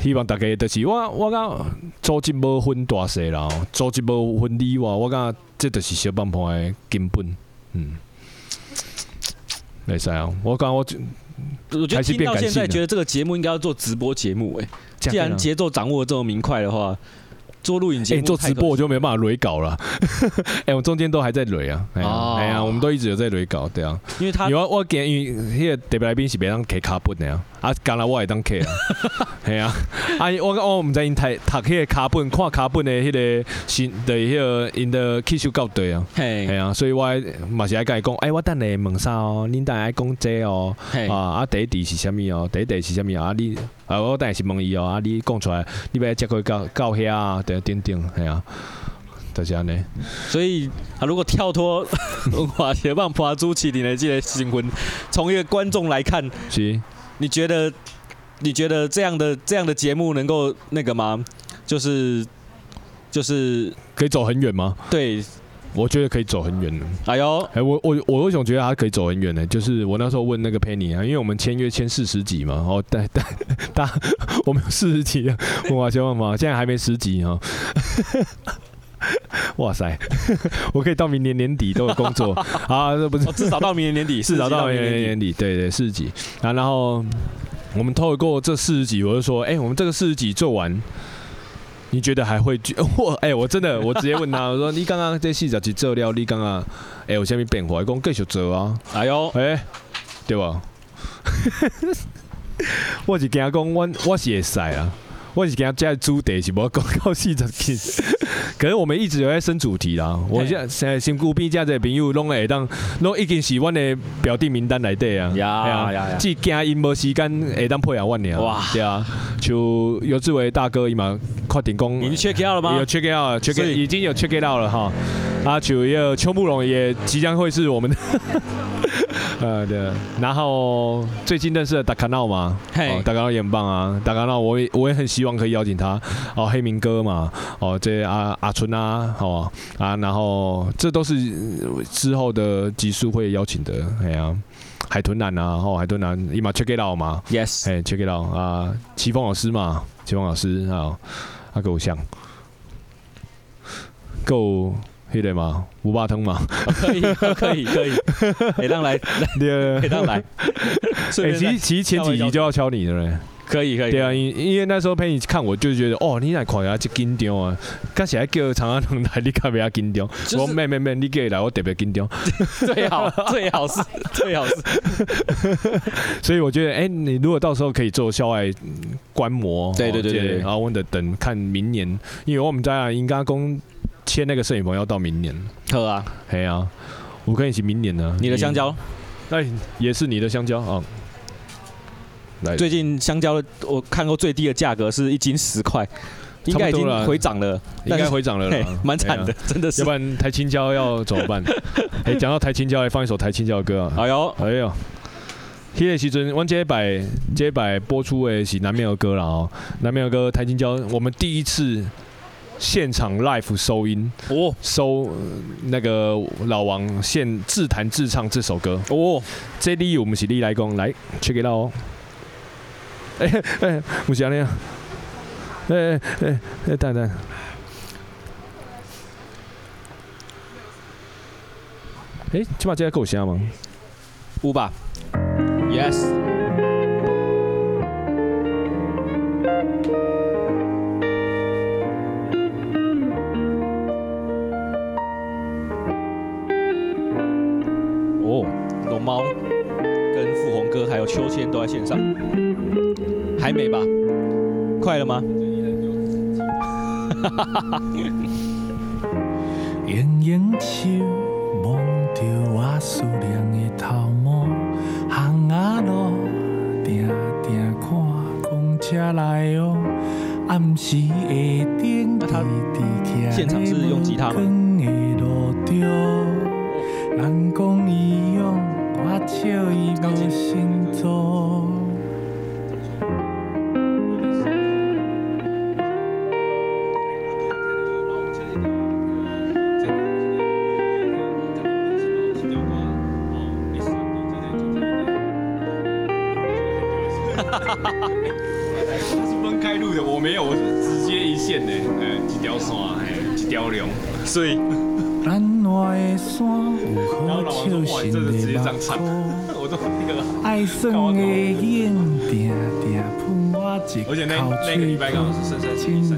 希望大家就是我我讲组织无分大细啦，组织无分你我，我讲这就是小帮派的根本，嗯，没使啊，我讲我我觉得听到现在觉得这个节目应该要做直播节目诶。既然节奏掌握的这么明快的话，做录影节目、欸、做直播我就没办法雷稿了。哎、(laughs) 欸，我中间都还在雷啊。哎呀、哦欸啊，我们都一直有在雷稿，对啊。因为他，因为我建议那个特别来宾是别让给卡本的呀。啊，刚来我会当客啊，(laughs) 系啊，啊我我毋知因读读迄个卡本，看卡本的迄个新的迄个因的技术校对啊，系啊，所以我嘛是爱甲伊讲，哎，我等下问啥哦，恁等下爱讲这哦，啊啊第一题是啥物哦，第一题是啥物啊，你啊我等下是问伊哦，啊你讲出来，你要接过到到遐啊，等等等，系啊。就是安尼，所以啊，如果跳脱文化协帮破朱启林的这个新闻，从一个观众来看，是，你觉得你觉得这样的这样的节目能够那个吗？就是就是可以走很远吗？对，我觉得可以走很远。哎呦，哎，我我我为什么觉得他可以走很远呢？就是我那时候问那个 Penny 啊，因为我们签约签四十集嘛，然后 (laughs) 但但大我们有四十集啊，文化协帮嘛，现在还没十集啊。(laughs) (laughs) 哇塞，(laughs) 我可以到明年年底都有工作 (laughs) 啊！这不是至少到明年年底，至少到明年年底，对对，四十集啊。然后我们透过这四十集，我就说，哎，我们这个四十集做完，你觉得还会？我哎，我真的，我直接问他，我说你刚刚这四十集做了，你刚刚哎有啥咪变化？讲继续做啊！哎呦，哎，对吧？我是惊讲，我我是会使啊。我是给他加主题是无讲到四十集，(laughs) 可是我们一直有在升主题啦。我现在现在新故边加这朋友拢会当，拢已经是阮的表弟名单内底啊。呀呀呀！只惊因无时间会当配合阮尔。哇！对啊，就尤志伟大哥伊嘛快点讲，已经 check out 了吗？有 check out，check 已经有 check out 了哈。啊，就一个邱慕容也即将会是我们的。(laughs) 呃，对。然后最近认识的达卡闹嘛，嘿，达卡闹也很棒啊。达卡闹，我也我也很希望可以邀请他。哦，黑明哥嘛，哦，这阿阿春啊，哦啊，然后这都是之后的集数会邀请的。哎呀，海豚男啊，哦，海豚男，伊嘛 check it out 嘛，yes，哎，check it out 啊，齐峰老师嘛，齐峰老师啊，阿狗像，够。可以吗？五八通吗？可以，可以，可以。可以让来，可以让来。(laughs) 其实其实前几集就要敲你的嘞。可以，可以。对啊，因因为那时候陪你看，我就觉得哦，你来看下就紧张啊。刚才叫长安龙来，你看不要紧张。我没没没，你过来，我特别紧张。(laughs) 最好最好是最好是。(laughs) 所以我觉得，哎，你如果到时候可以做校外观摩，对对对对，然后我得等看明年，因为我们在应该公。签那个摄影棚要到明年，好啊，嘿啊，我可以是明年呢。你的香蕉，哎，也是你的香蕉啊。来，最近香蕉我看过最低的价格是一斤十块，应该已经回涨了，应该回涨了，蛮惨的，(laughs) 真的是。要不然台青椒要怎么办？(laughs) 哎，讲到台青椒，来放一首台青椒的歌啊。哎呦，哎呦，迄个时阵，我这一摆这一摆播出的是南面的歌了哦，南面的歌台青椒，我们第一次。现场 live 收音哦，收那个老王现自弹自唱这首歌。哦，这里我们是你来讲来 check it out 哦，哎哎，不是这样，哎哎哎，等等，哎，起码这个够响吗？有吧，yes。哦，龙猫跟富红哥还有秋千都在线上，还没吧？快了吗？盈盈手摸着我思念的头毛，巷仔路定定看公车来哦，暗时会等他现场是用吉他吗？所以。然后老王说：“哇，这直接这样唱，我都那个。”而且那那个礼拜刚好是深深深深。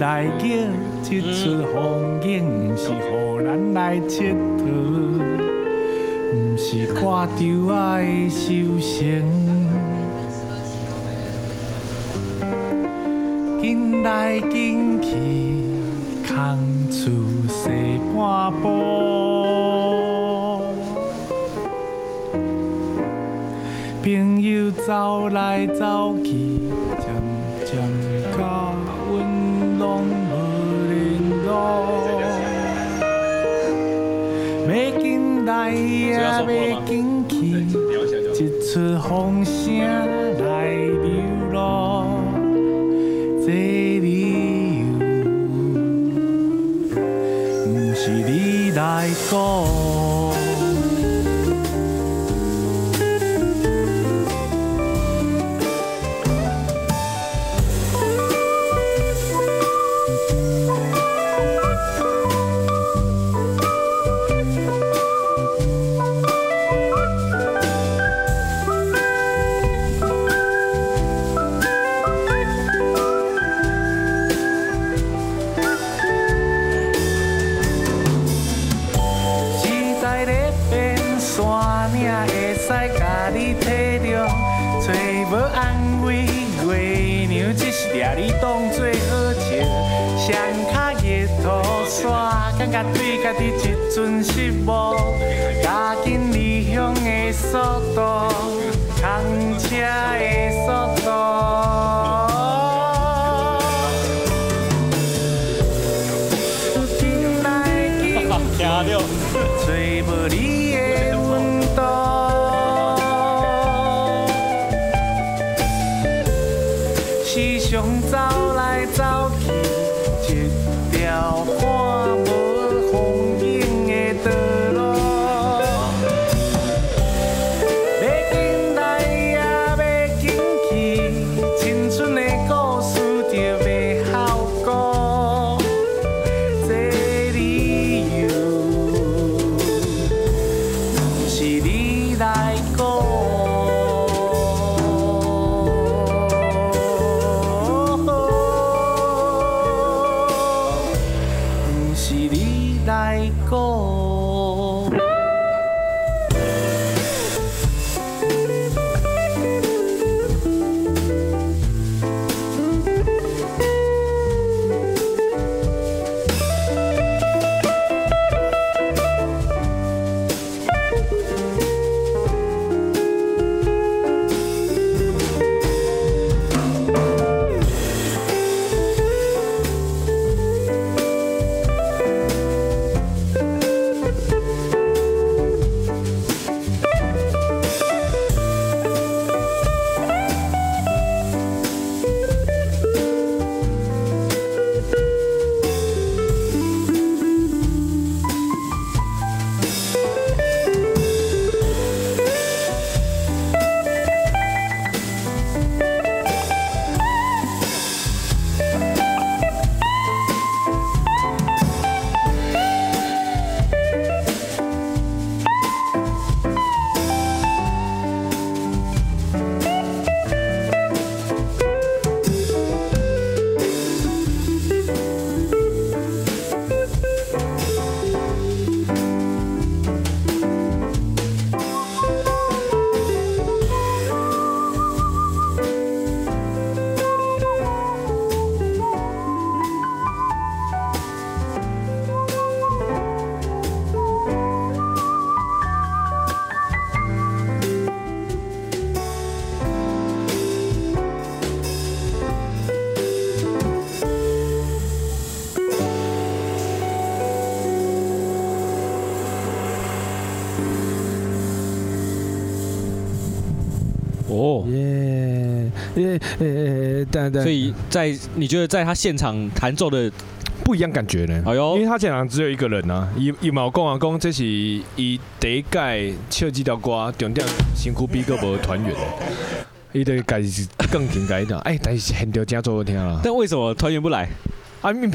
紧来紧去，空厝西半步。朋友走来走去，渐渐甲阮拢无联络。要紧来也要紧去，一出风声来流落。来家己一阵失望，对对，所以在你觉得在他现场弹奏的不一样感觉呢？哎呦，因为他现场只有一个人啊，伊伊冇讲啊，讲这是伊第一届唱这条歌，重点辛苦比个无团员，伊的改是更应该的。哎，但是现场真做好听啊。但为什么团员不来？啊，没，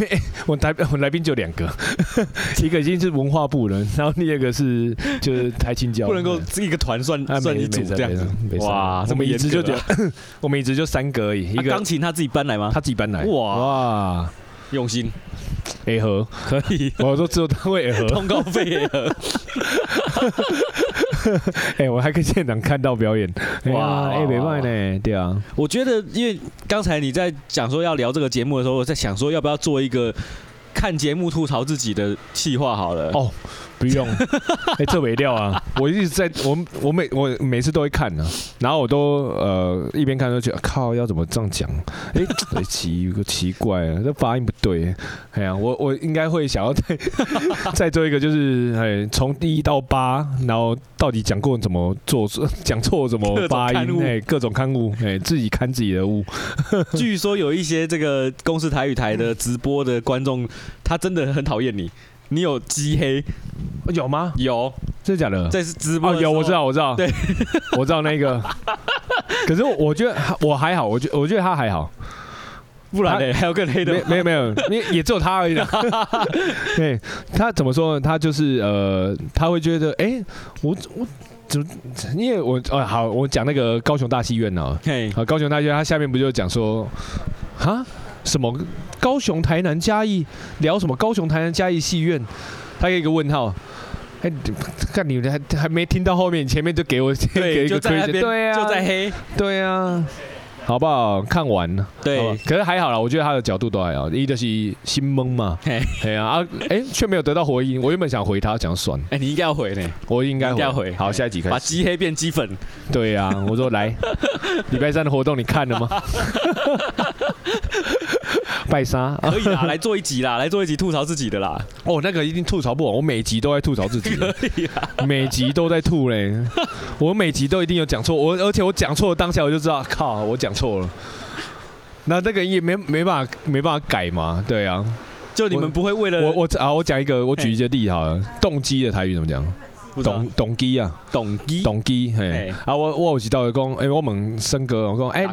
我台 (laughs) 我来宾就两个，(laughs) 一个已经是文化部了，然后第二个是就是台青教，不能够一个团算算一组这样子。哇，这么一直就我们一直 (laughs) 就三个而已。一个钢琴他自己搬来吗？他自己搬来。哇哇，用心。A 盒可以，我都知道他会 A 盒，通告费 A 盒。(laughs) 哎，我还可以现场看到表演。哇，哎，没卖呢，对啊。我觉得，因为刚才你在讲说要聊这个节目的时候，我在想说要不要做一个看节目吐槽自己的计划好了。哦。不用，(laughs) 哎、欸，这没料啊！我一直在，我我每我每次都会看呢、啊，然后我都呃一边看都觉得靠，要怎么这样讲？哎、欸，奇个奇怪啊，这发音不对。哎呀、啊，我我应该会想要再 (laughs) 再做一个，就是哎，从第一到八，然后到底讲过怎么做，讲错怎么发音？哎，各种刊物，哎，自己看自己的物。(laughs) 据说有一些这个公司台语台的直播的观众，他真的很讨厌你。你有鸡黑？有吗？有，真的假的？这是直播、哦。有，我知道，我知道。对，(laughs) 我知道那个。(laughs) 可是我觉得我还好，我觉我觉得他还好。不然呢？还有更黑的？没有没有，你也只有他而已。(laughs) 对，他怎么说呢？他就是呃，他会觉得，哎、欸，我我怎么？因为我呃好，我讲那个高雄大戏院呢。嘿，啊，高雄大戏院，他下面不就讲说，哈？什么高雄、台南、嘉义聊什么高雄、台南、嘉义戏院？他有一个问号。哎，看你们还还没听到后面，前面就给我 (laughs) 给一个推荐，对啊，就在黑，对啊。好不好？看完了，对，可是还好啦，我觉得他的角度都还好。一就是心懵嘛，对啊啊，哎，却没有得到回应。我原本想回他，讲算。哎，你应该要回呢，我应该要回。好，下一集开始。把鸡黑变鸡粉。对啊，我说来，(laughs) 礼拜三的活动你看了吗？(laughs) (laughs) 拜沙可以啦，(laughs) 来做一集啦，来做一集吐槽自己的啦。哦，那个一定吐槽不完，我每集都在吐槽自己。(laughs) 可以啊，每集都在吐嘞。我每集都一定有讲错，我而且我讲错的当下我就知道，靠，我讲。错了，那这个也没没办法没办法改嘛？对啊，就你们不会为了我我啊，我讲一个，我举一个例好了，动机的台语怎么讲？动动机啊，动机动机嘿啊，我我有时到讲，哎，我问森哥，我讲哎，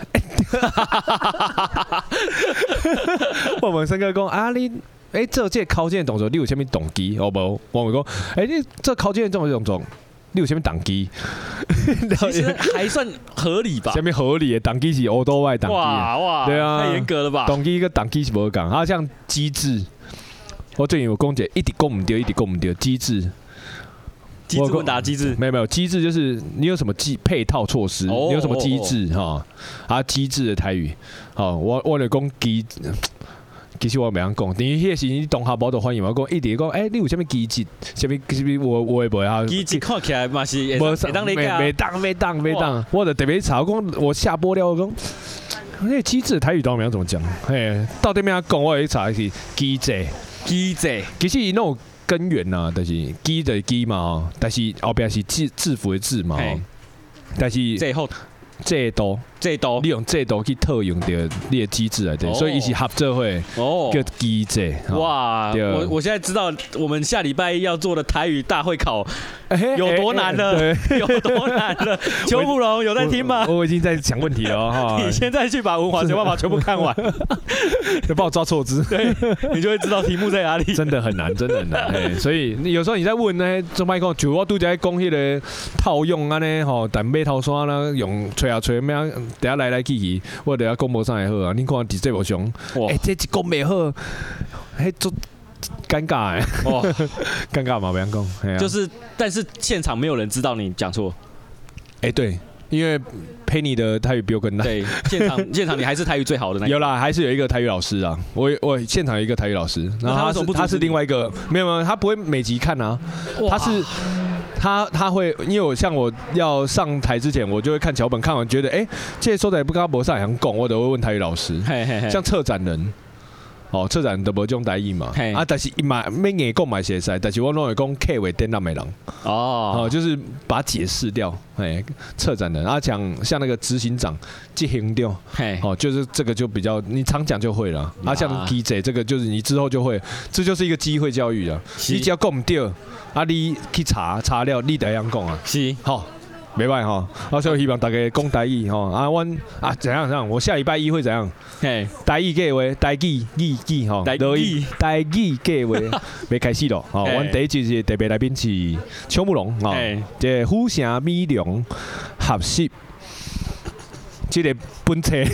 (laughs) 我问森哥讲啊，你哎，这这考卷动作你有啥物动机？好不，我问讲，哎，你这考卷这种动作。你有啥物动机？(laughs) 其实还算合理吧。啥物合理的动机是欧多外动机。哇哇，对啊，太严格了吧？动机跟动机是无讲，啊，像机制，我最近有讲解，一直讲唔对，一直讲唔对，机制。机制问答机制？没有没有，机制就是你有什么机配套措施？你有什么机制哈？啊，机制的台语，好，我我来讲机。其实我没样讲，你迄个时你同学无都欢迎我讲，一直讲，哎，你有啥物机制？啥物？啥物？我我也不会啊。机制看起来嘛是，没当没没当没当没当。我就特别查，我讲我下播了，我讲那个机制台语当面怎么讲？嘿，到底咩样讲？我一查是机制，机制。其实伊那种根源呐，就是鸡的基嘛，但是后边是制制服的制嘛，但是最后。制度，制度，利用制度去套用的你的机制来对，所以一起合作会哦，叫机制。哇，我我现在知道我们下礼拜一要做的台语大会考 (laughs) 有多难了，有多难了。邱富荣有在听吗？我已经在想问题了 (laughs) 哈。你现在去把文华学办法全部看完，(laughs) 就帮我抓错字，对，你就会知道题目在哪里。真的很难，真的很难。所以有时候你在问呢，做麦克，就我都在讲迄个套用安呢，吼，但买套衫啦，用吹啊吹，咩啊，等下来来去去，我等下讲无啥会好啊。你看第这部上，哎，这一讲没好，哎，做尴尬哎，哦，(laughs) 尴尬嘛，不要讲，就是，但是现场没有人知道你讲错，哎，对，因为陪你的台语比我更烂，对，现场 (laughs) 现场你还是台语最好的那个，有啦，还是有一个台语老师啊，我我现场有一个台语老师，然后他是他是另外一个，没有没有，他不会每集看啊，他是。他他会，因为我像我要上台之前，我就会看脚本，看完觉得，哎、欸，这些说的也不跟他博上想讲，我都会问台语老师。嘿嘿嘿像策展人，哦，策展人都无这种台语嘛。嘿啊，但是伊嘛没硬讲嘛写实，但是我拢会讲客话颠倒没人。哦，哦，就是把它解释掉。哎，策展人，啊，讲像那个执行长，执行掉。嘿，哦，就是这个就比较，你常讲就会了。啊，啊像 DJ 这个就是你之后就会，这就是一个机会教育啊。是你只要讲唔对。啊！你去查查了，你得样讲啊？是，好，没办法哈。啊，所以希望大家讲台语哈。啊，我啊怎样怎样？我下礼拜一会怎样？嘿，台语计划，台语语语哈。台语台语计划，(laughs) 要开始咯。哦，我第一集是特别来宾是邱慕龙啊，这虎城美容合适这个本车，(laughs)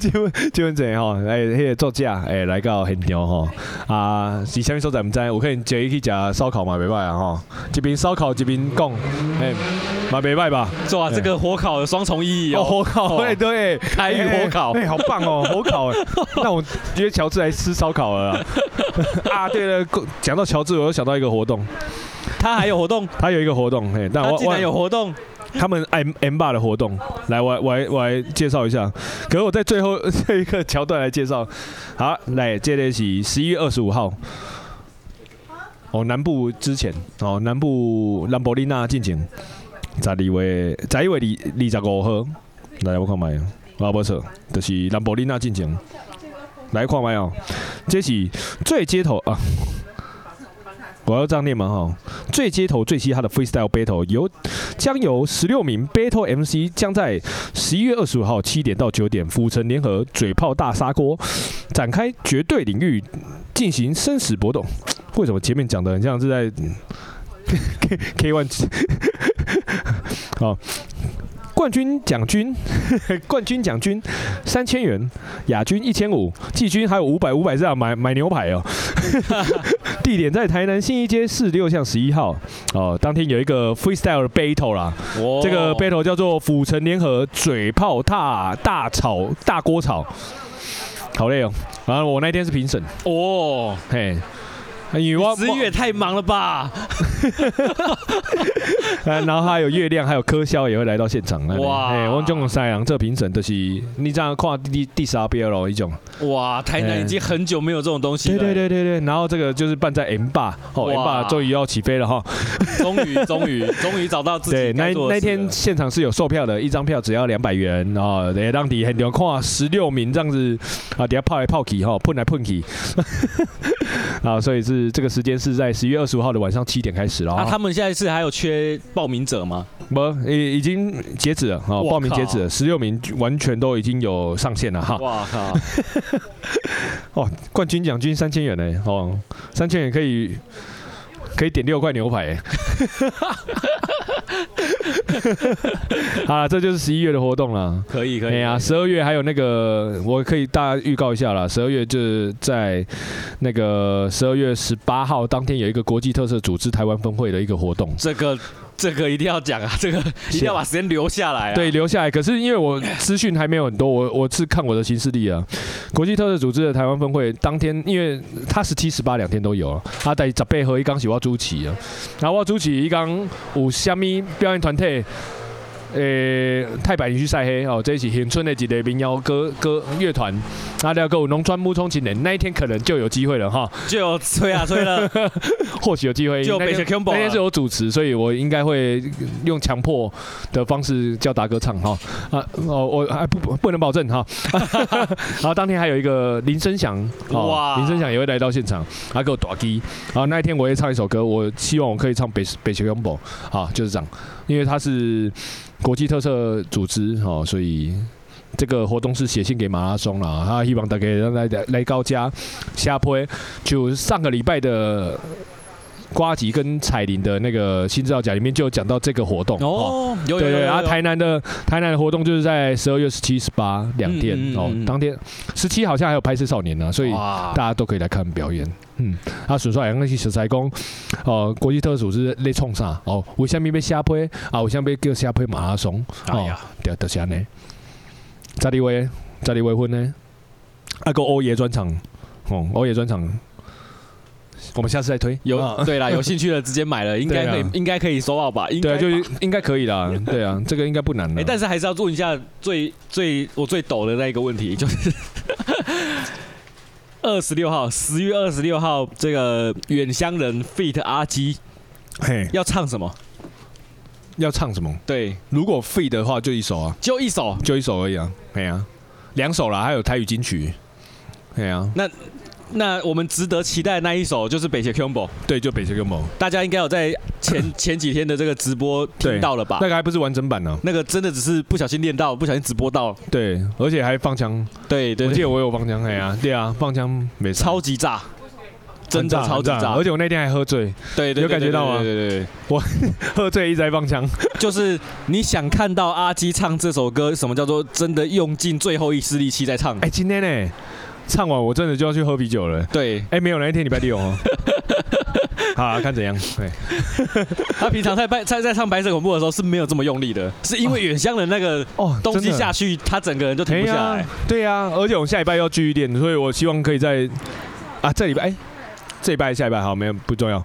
这本这本车吼，哎，迄个作家哎来到现场吼，啊是啥物所在毋知，有可能坐去食烧烤嘛，袂歹啊吼，一边烧烤一边讲，哎，嘛袂歹吧？哇，这个火烤有双重意义哦，火烤，对对，台语火烤，哎，好棒哦，火烤，那我约乔治来吃烧烤了 (laughs) 啊，对了，讲到乔治，我又想到一个活动。他还有活动，他有一个活动，嘿，但我竟然有活动，他们 M M 霸的活动，来，我我我来介绍一下。可是我在最后 (laughs) 这一个桥段来介绍，好，来，接在一起，十一月二十五号，哦，南部之前，哦，南部兰博利纳进行，十二月，十一月二二十五号，来，我看麦，啊，不错，就是兰博利纳进行，来看麦哦，这是最街头啊。我要这样念嘛哈，最街头最嘻哈的 freestyle battle 由将由十六名 battle MC 将在十一月二十五号七点到九点，府城联合嘴炮大砂锅展开绝对领域进行生死搏斗。为什么前面讲的很像是在 (laughs) K K One？(laughs) 好。冠军奖金，(laughs) 冠军奖金三千元，亚军一千五，季军还有五百五百这样买买牛排哦。(laughs) 地点在台南信义街四六巷十一号哦。当天有一个 freestyle battle 啦，这个 battle 叫做府城联合嘴炮大大炒大锅炒，好累哦。然后我那天是评审哦，嘿。十一月太忙了吧？(laughs) 然后还有月亮，还有柯肖也会来到现场。哇！哎，我们总共三人，这评审都是你这样看第第十二遍了一种。哇！台南已经很久没有这种东西了。对对对对对。然后这个就是办在 M 坝，哦，M 坝终于要起飞了哈！终于终于终于找到自己。对，那那天现场是有售票的，一张票只要两百元啊！对，当地很牛看十六名这样子啊，底下泡来泡去哈，喷来喷去。(laughs) 啊，所以是。这个时间是在十一月二十五号的晚上七点开始了。那他们现在是还有缺报名者吗？不，已已经截止了啊，报名截止了，十六名完全都已经有上线了哈。哇靠！(laughs) 哦，冠军奖金三千元呢，哦，三千元可以可以点六块牛排。(laughs) (laughs) 好，这就是十一月的活动了。可以，可以。哎呀，十二月还有那个，我可以大家预告一下了。十二月就是在那个十二月十八号当天有一个国际特色组织台湾分会的一个活动。这个。这个一定要讲啊！(laughs) 这个一定要把时间留下来啊！对，留下来。可是因为我资讯还没有很多，我我是看我的新势力啊。国际特色组织的台湾分会当天，因为他十七、十八两天都有啊。他在十八号一刚是我主持啊，然后我主持一刚有虾米表演团体。诶、欸，太白去晒黑哦，这是恒春的一个民谣歌歌乐团，那两个农村木冲青年，那一天可能就有机会了哈，就有吹啊吹了，(laughs) (laughs) 或许有机会。就那天那天是我主持，所以我应该会用强迫的方式叫达哥唱哈啊哦，我还不不能保证哈。(laughs) 然后当天还有一个林声祥，哇，林声祥也会来到现场，他给我打机。然后那一天我也唱一首歌，我希望我可以唱北北球拥抱，好，就是这样，因为他是。国际特色组织哦，所以这个活动是写信给马拉松了。他希望大家来来来高家下坡，就上个礼拜的瓜吉跟彩铃的那个新资料夹里面就有讲到这个活动哦。对对，然后台南的台南的活动就是在十二月十七、十八两天哦。当天十七好像还有拍摄少年呢，所以大家都可以来看表演。嗯，啊，纯帅那些小菜讲，哦，国际特殊是咧创啥？哦，为什么要下坡？啊，为什么要叫下坡马拉松？哦，对，就是安尼。十二月，十二月份呢？啊，个欧爷专场，哦，欧爷专场，我们下次再推。有，对啦，(laughs) 有兴趣的直接买了，应该可以，应该可以收到吧？应该就应该可以啦。对啊，这个应该不难 (laughs) 的。但是还是要问一下最最我最抖的那一个问题，就是。(laughs) 二十六号，十月二十六号，这个远乡人 feat 阿基，嘿，要唱什么？要唱什么？对，如果 feat 的话，就一首啊，就一首，就一首而已啊，没啊，两首啦，还有台语金曲，对啊，那。那我们值得期待的那一首就是《北切 Combo》，对，就《北切 Combo》，大家应该有在前 (laughs) 前几天的这个直播听到了吧？那个还不是完整版呢，那个真的只是不小心练到，不小心直播到，对，而且还放枪，对对，我记得我有放枪，哎呀，对啊，放枪没超级炸，真的超级炸，而且我那天还喝醉，对对，有感觉到吗？对对对，我 (laughs) 喝醉一直在放枪，就是你想看到阿基唱这首歌，什么叫做真的用尽最后一丝力气在唱？哎，今天呢，唱完我真的就要去喝啤酒了。对，哎，没有那一天礼拜六哦。(laughs) 好，看怎样？对，(laughs) 他平常在白在在唱白色恐怖的时候是没有这么用力的，是因为远香的那个哦东西下去，他整个人就停不下来。对呀，而且我们下礼拜要继续练，所以我希望可以在啊这礼拜哎这礼拜下礼拜好没有不重要，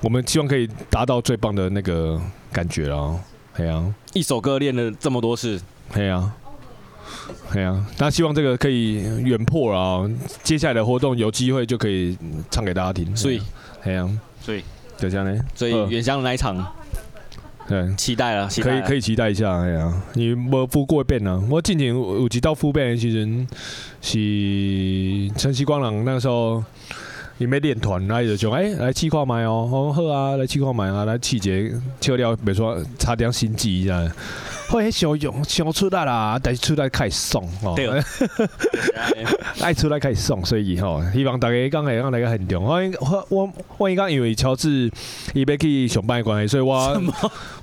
我们希望可以达到最棒的那个感觉哦。对呀，一首歌练了这么多次，对呀，对呀，那希望这个可以远破啊，接下来的活动有机会就可以唱给大家听。所以。哎呀，所以就这样呢。所以远香的那一场，对，期待了，可以可以期待一下。哎呀，你没复过一遍呢？我进前有几道复变的时阵，是晨曦光廊那个时候，你没练团，然后就讲，哎，来试看卖哦，好好啊，来试看卖啊，来试一个，笑了，别说差点心机一下。会小用小出来啦，但是出来开始爽哦。对，(laughs) 爱出来开始爽，所以吼，希望大家刚来刚来个很重。我我我应该因为乔治伊要去上班的关系，所以我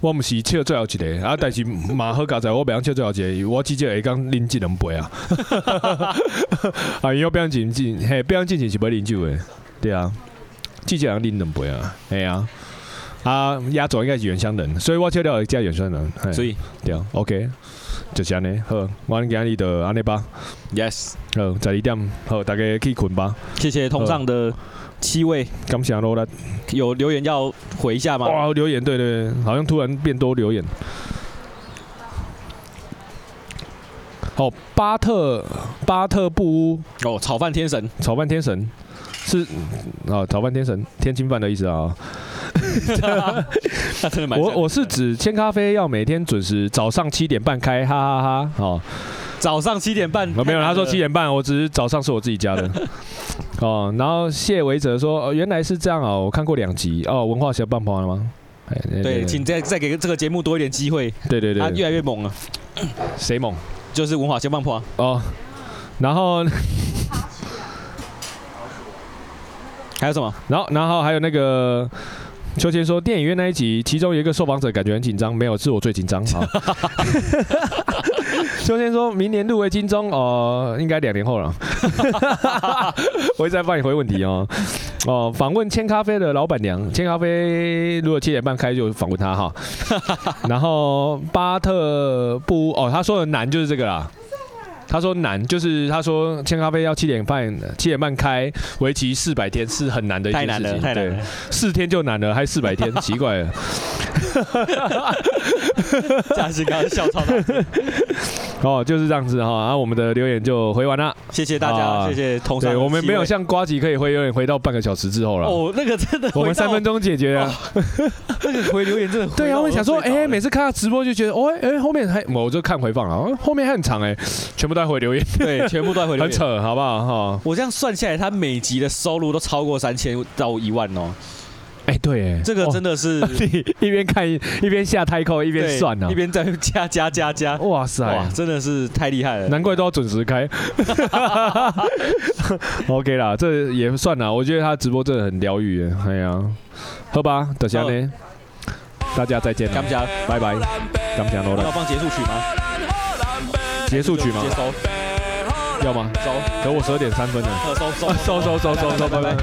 我毋是笑最后一个啊，但是马好加在我不想笑最后一个，我至少会讲啉一两杯啊。(laughs) 啊，因为不想进进，嘿，不想进进是不会啉酒的，对啊，直接讲啉两杯啊，系啊。啊，压轴应该是原乡人，所以我切掉加原乡人，所以。对，OK，就这样呢，好，我今日就安尼吧，Yes，好，十二点，好，大家去困吧。谢谢同上的七位，感谢罗拉，有留言要回一下吗？哇，留言，对对对，好像突然变多留言。好，巴特巴特布屋，哦，炒饭天神，炒饭天神是啊，早饭天神，天津饭的意思啊。(laughs) 我我是指千咖啡要每天准时早上七点半开，哈哈哈，哈。哦，早上七点半，没有，他说七点半，我只是早上是我自己加的。(laughs) 哦，然后谢维哲说，哦，原来是这样哦，我看过两集哦，文化小棒棒了吗？对，请再再给这个节目多一点机会。对对对，他越来越猛了。谁猛？就是文化小棒棒。哦，然后还有什么？然后然后还有那个。秋千说：“电影院那一集，其中有一个受访者感觉很紧张，没有，是我最紧张。”好，(laughs) 秋千说明年入围金钟哦，应该两年后了。(laughs) 我一直在帮你回问题哦。哦，访问千咖啡的老板娘，千咖啡如果七点半开就访问他哈。然后巴特布哦，他说的难就是这个啦。他说难，就是他说千咖啡要七点半七点半开，为期四百天是很难的一件事情。太难，太难了。对，四天就难了，还四百天，奇怪了。嘉欣刚刚笑超大。哦，就是这样子哈，然后我们的留言就回完了。谢谢大家，谢谢同事。我们没有像瓜吉可以回留言回到半个小时之后了。哦，那个真的，我们三分钟解决了。那个回留言真的。对啊，我想说，哎、每次看到直播就觉得，哦，哎、后面还，我就看回放啊，后面还很长哎，全部都。回留言，对，(laughs) 全部都在回留言，很扯，好不好哈？我这样算下来，他每集的收入都超过三千到一万哦。哎，对，这个真的是 (laughs) 一边看一边下太扣，一边算呢，一边在加加加加。哇塞，哇，真的是太厉害了，难怪都要准时开。(laughs) OK 啦，这也算了，我觉得他直播真的很疗愈。哎呀，喝吧，等下呢，大家再见了，拜拜，感谢罗兰。要放结束曲吗？结束曲吗？要吗？走，等我十二点三分了。收收收 (laughs) 收收收收，拜拜。